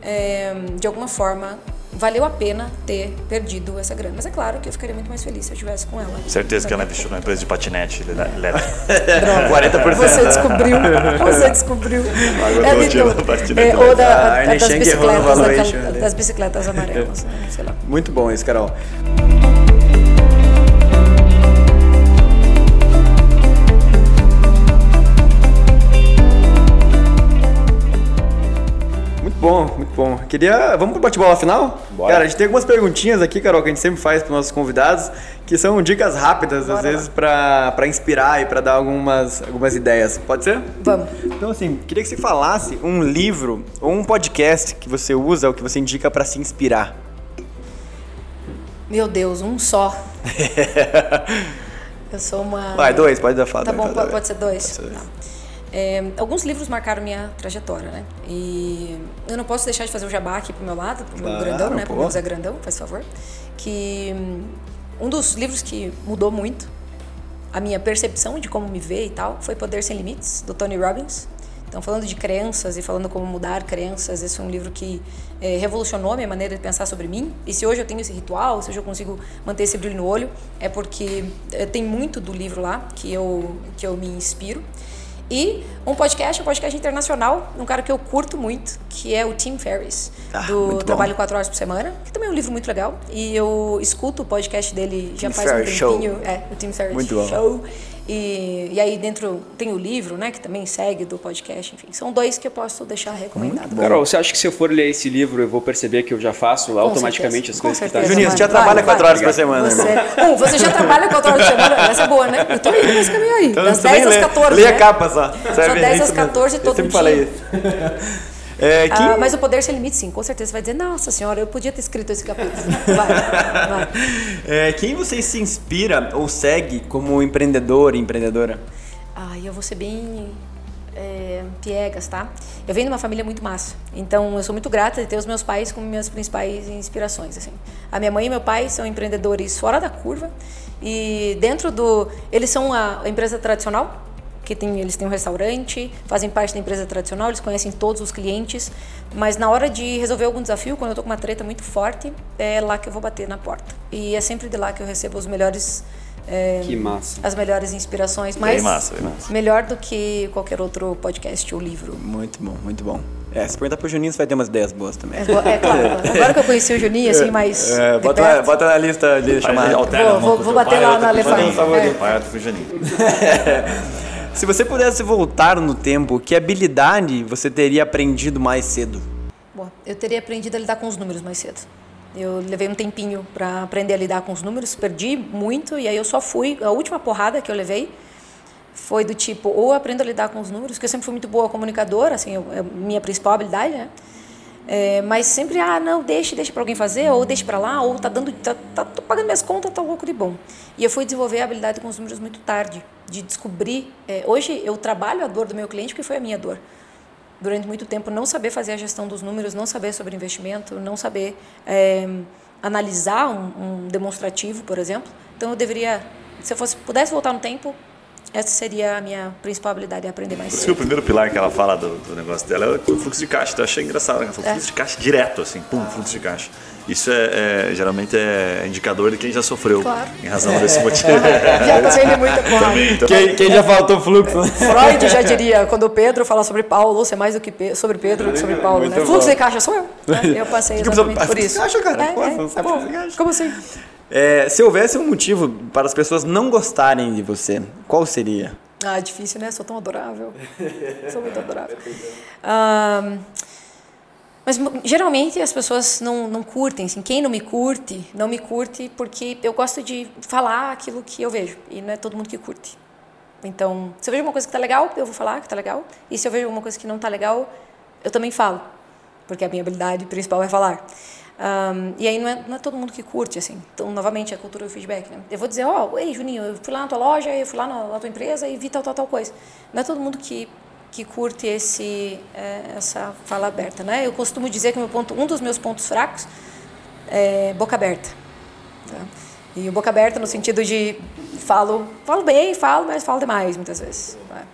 é, de alguma forma valeu a pena ter perdido essa grana. Mas é claro que eu ficaria muito mais feliz se eu estivesse com ela. Certeza que ela investiu numa empresa de patinete elétrico. 40%. Você descobriu. Você descobriu. É, então, é, ou da, a, das, bicicletas, daquela, das bicicletas amarelas. Sei lá. Muito bom isso, Carol. Bom, muito bom. Queria. Vamos pro bate-bola final? Bora. Cara, a gente tem algumas perguntinhas aqui, Carol, que a gente sempre faz para nossos convidados, que são dicas rápidas, Bora às vezes, para inspirar e para dar algumas, algumas ideias. Pode ser? Vamos. Então, assim, queria que você falasse um livro ou um podcast que você usa ou que você indica para se inspirar. Meu Deus, um só. Eu sou uma. Vai, dois, pode dar fato. Tá bom, pode, pode ser dois. Pode ser dois. Tá. É, alguns livros marcaram minha trajetória, né? E eu não posso deixar de fazer o jabá aqui pro meu lado, pro meu grandão, né? Pro meu Zé Grandão, faz favor. Que hum, um dos livros que mudou muito a minha percepção de como me ver e tal foi Poder Sem Limites, do Tony Robbins. Então, falando de crenças e falando como mudar crenças, esse é um livro que é, revolucionou a minha maneira de pensar sobre mim. E se hoje eu tenho esse ritual, se hoje eu consigo manter esse brilho no olho, é porque é, tem muito do livro lá que eu, que eu me inspiro. E um podcast, um podcast internacional, um cara que eu curto muito, que é o Tim Ferriss, ah, do Trabalho Quatro Horas por Semana, que também é um livro muito legal. E eu escuto o podcast dele já Tim faz Ferriss um tempinho. Show. É, o Tim Ferriss muito Show. Bom. E, e aí dentro tem o livro, né, que também segue do podcast, enfim. São dois que eu posso deixar recomendado. Carol, você acha que se eu for ler esse livro, eu vou perceber que eu já faço com automaticamente certeza. as coisas que tá Juninho, você já trabalha quatro horas por semana, você, um, você já trabalha quatro horas por semana, essa é boa, né? Eu tô indo nesse caminho aí. Então, das 10 às 14. Lê a capa só. Só 10 às 14 todo dia. Eu sempre falei isso. É, quem- Ah, mas o poder sem limite, sim, com certeza. Você vai dizer, nossa senhora, eu podia ter escrito esse capítulo. Vai, vai. É, quem você se inspira ou segue como empreendedor e empreendedora? Ai, eu vou ser bem é, piegas, tá? Eu venho de uma família muito massa. Então, eu sou muito grata de ter os meus pais como minhas principais inspirações, assim. A minha mãe e meu pai são empreendedores fora da curva. E dentro do... Eles são a empresa tradicional, que tem, eles têm um restaurante, fazem parte da empresa tradicional, eles conhecem todos os clientes, mas na hora de resolver algum desafio, quando eu tô com uma treta muito forte, é lá que eu vou bater na porta. E é sempre de lá que eu recebo os melhores é, Que massa. as melhores inspirações, Bem mas massa, bem massa. melhor do que qualquer outro podcast ou livro. Muito bom, muito bom. É, se perguntar pro Juninho, você vai ter umas ideias boas também. É, é claro, agora que eu conheci o Juninho, assim, mais É, de bota, perto, bota na lista de alterna Vou- vou- vou bater pai, lá na Elefante. Juninho. É. Vai, Juninho. Se você pudesse voltar no tempo, que habilidade você teria aprendido mais cedo? Bom, eu teria aprendido a lidar com os números mais cedo. Eu levei um tempinho para aprender a lidar com os números, perdi muito e aí eu só fui. A última porrada que eu levei foi do tipo, ou eu aprendo a lidar com os números, que eu sempre fui muito boa comunicadora, assim, eu- é minha principal habilidade, né? É, mas sempre, ah, não, deixe, deixa para alguém fazer, ou deixa para lá, ou tá dando, tá, tá, tô pagando minhas contas, tá louco de bom. E eu fui desenvolver a habilidade com os números muito tarde, de descobrir. é, hoje eu trabalho a dor do meu cliente, que foi a minha dor durante muito tempo não saber fazer a gestão dos números, não saber sobre investimento, não saber é, analisar um, um demonstrativo, por exemplo. Então eu deveria, se eu fosse pudesse voltar no tempo, essa seria a minha principal habilidade, é aprender mais Por isso que o cedo. primeiro pilar que ela fala do, do negócio dela é o fluxo de caixa. Então eu achei engraçado. né? Ela falou É. fluxo de caixa direto, assim, pum, fluxo de caixa. Isso é, é, geralmente é indicador de quem já sofreu. Claro. Em razão desse motivo. Já passei de muita porrada. Então, Quem, quem já faltou fluxo? Freud já diria, quando o Pedro fala sobre Paulo, você é mais do que Pe- sobre Pedro do que sobre Paulo. Muito Né? Fluxo de caixa sou eu. né? Eu passei Que exatamente por isso. Você acha, cara? É, é, você sabe pô, fluxo de caixa? Como assim? É, se houvesse um motivo para as pessoas não gostarem de você, qual seria? Ah, é difícil, né? Sou tão adorável. Sou muito adorável. Mas geralmente as pessoas não, não curtem, assim, quem não me curte, não me curte porque eu gosto de falar aquilo que eu vejo e não é todo mundo que curte. Então, se eu vejo uma coisa que tá legal, eu vou falar que tá legal, e se eu vejo uma coisa que não tá legal, eu também falo, porque a minha habilidade principal é falar. Ahn, e aí não é, não é todo mundo que curte, assim. Então, novamente, a cultura do feedback, né? Eu vou dizer, ó, ei, Juninho, eu fui lá na tua loja, eu fui lá na, na tua empresa e vi tal, tal, tal coisa. Não é todo mundo que, que curte esse, é, essa fala aberta, né? Eu costumo dizer que meu ponto, um dos meus pontos fracos é boca aberta. Tá? E boca aberta no sentido de falo, falo bem, falo, mas falo demais muitas vezes. tá?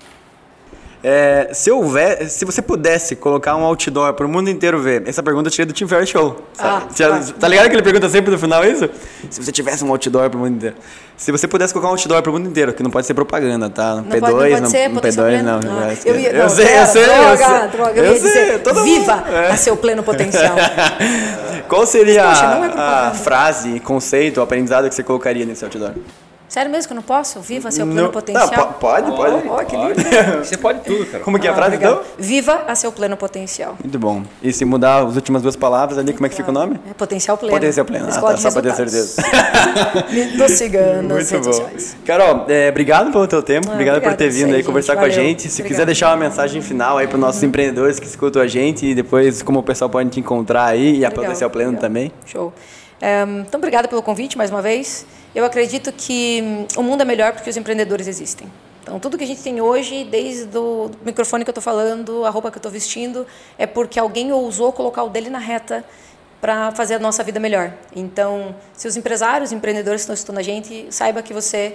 É, se houver, se você pudesse colocar um outdoor para o mundo inteiro ver, essa pergunta eu tirei do Tim Ferriss Show. Ah, tá. tá ligado que ele pergunta sempre no final isso? Se você tivesse um outdoor para o mundo inteiro. Se você pudesse colocar um outdoor para o mundo inteiro, que não pode ser propaganda, tá? Não P2, pode, não pode ser no potencial P2 pleno. não. Ah, eu, ia, não, eu sei, eu droga, sei. droga, eu, eu ia sei, dizer, todo viva mundo- é. a seu pleno potencial. Qual seria Poxa, não é a frase, conceito, aprendizado que você colocaria nesse outdoor? Sério mesmo que eu não posso? Viva a seu pleno Não- potencial. Não, po- pode, pode. Ó, que lindo. Você pode tudo, cara. Como que é a Ah, frase, obrigada. então? Viva a seu pleno potencial. Muito bom. E se mudar as últimas duas palavras ali, como é que fica o nome? É potencial pleno. Potencial pleno. Ah, tá, só pra ter certeza. Me- Nos siga nas Muito redes bom. sociais. Carol, é, obrigado pelo teu tempo, Ah, obrigado por ter vindo aí conversar gente. com a Valeu. gente. Se Obrigada. quiser deixar uma mensagem final aí para os nossos empreendedores que escutam a gente e depois como o pessoal pode te encontrar aí e a Potencial Pleno também. Show. Então, obrigada pelo convite mais uma vez. Eu acredito que hum, o mundo é melhor porque os empreendedores existem. Então, tudo que a gente tem hoje, desde o microfone que eu estou falando, a roupa que eu estou vestindo, é porque alguém ousou colocar o dele na reta para fazer a nossa vida melhor. Então, se os empresários, empreendedores que estão escutando a gente, saiba que você,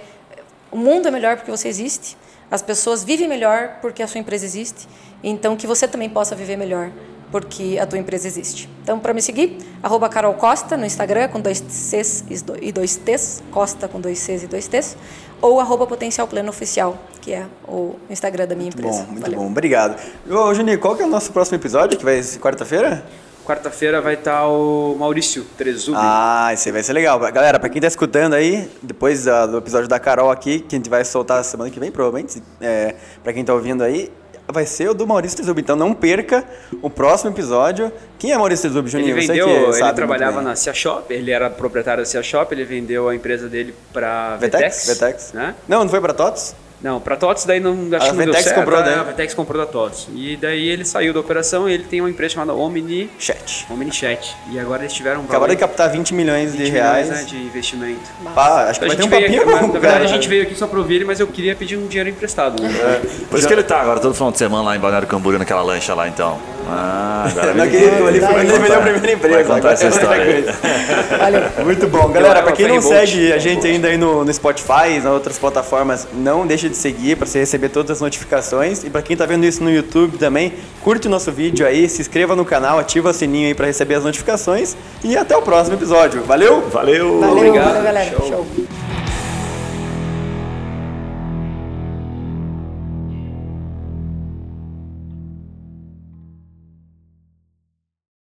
o mundo é melhor porque você existe. As pessoas vivem melhor porque a sua empresa existe. Então, que você também possa viver melhor porque a tua empresa existe. Então, para me seguir, arroba Carol Costa no Instagram, com dois Cs e dois Ts, Costa com dois Cs e dois Ts, ou arroba Potencial Pleno Oficial, que é o Instagram da minha Muito empresa. bom, muito Valeu. bom. Obrigado. Ô, Juninho, qual que é o nosso próximo episódio, que vai ser quarta-feira? Quarta-feira vai estar o Maurício Trezubi. Ah, esse aí vai ser legal. Galera, pra quem tá escutando aí, depois do episódio da Carol aqui, que a gente vai soltar semana que vem, provavelmente, é, pra quem tá ouvindo aí, vai ser o do Maurício Tezubi. Então não perca o próximo episódio. Quem é Maurício Tezubi, Juninho? Ele vendeu, que ele trabalhava na Cia Shop, ele era proprietário da Cia Shop, ele vendeu a empresa dele para Vetex? Vetex, Vetex. né? Não, não foi pra TOTS? Não, pra TOTS daí não, acho A que não deu certo. comprou, né? A Ventex comprou da TOTS. E daí ele saiu da operação e ele tem uma empresa chamada Omni, Chat. OmniChat. E agora eles tiveram um Acabaram de captar 20 milhões de 20 reais. milhões, né, de investimento. Pá, acho que A vai ter um papinho aqui, bom, na verdade, a gente veio aqui só pra ouvir ele, mas eu queria pedir um dinheiro emprestado. Né? Por isso que ele tá agora todo final de semana lá em Balneário Camboriú naquela lancha lá, então. Ah, agora Não, ele foi ele vendeu a contar- primeira empresa. vai contar agora essa é história coisa. Muito bom. Galera, pra quem não segue a gente ainda aí no, no Spotify, nas outras plataformas, não deixa de seguir pra você receber todas as notificações. E pra quem tá vendo isso no YouTube também, curte o nosso vídeo aí, se inscreva no canal, ativa o sininho aí pra receber as notificações. E até o próximo episódio. Valeu! Valeu! Valeu, Obrigado. valeu, galera. Show. Show.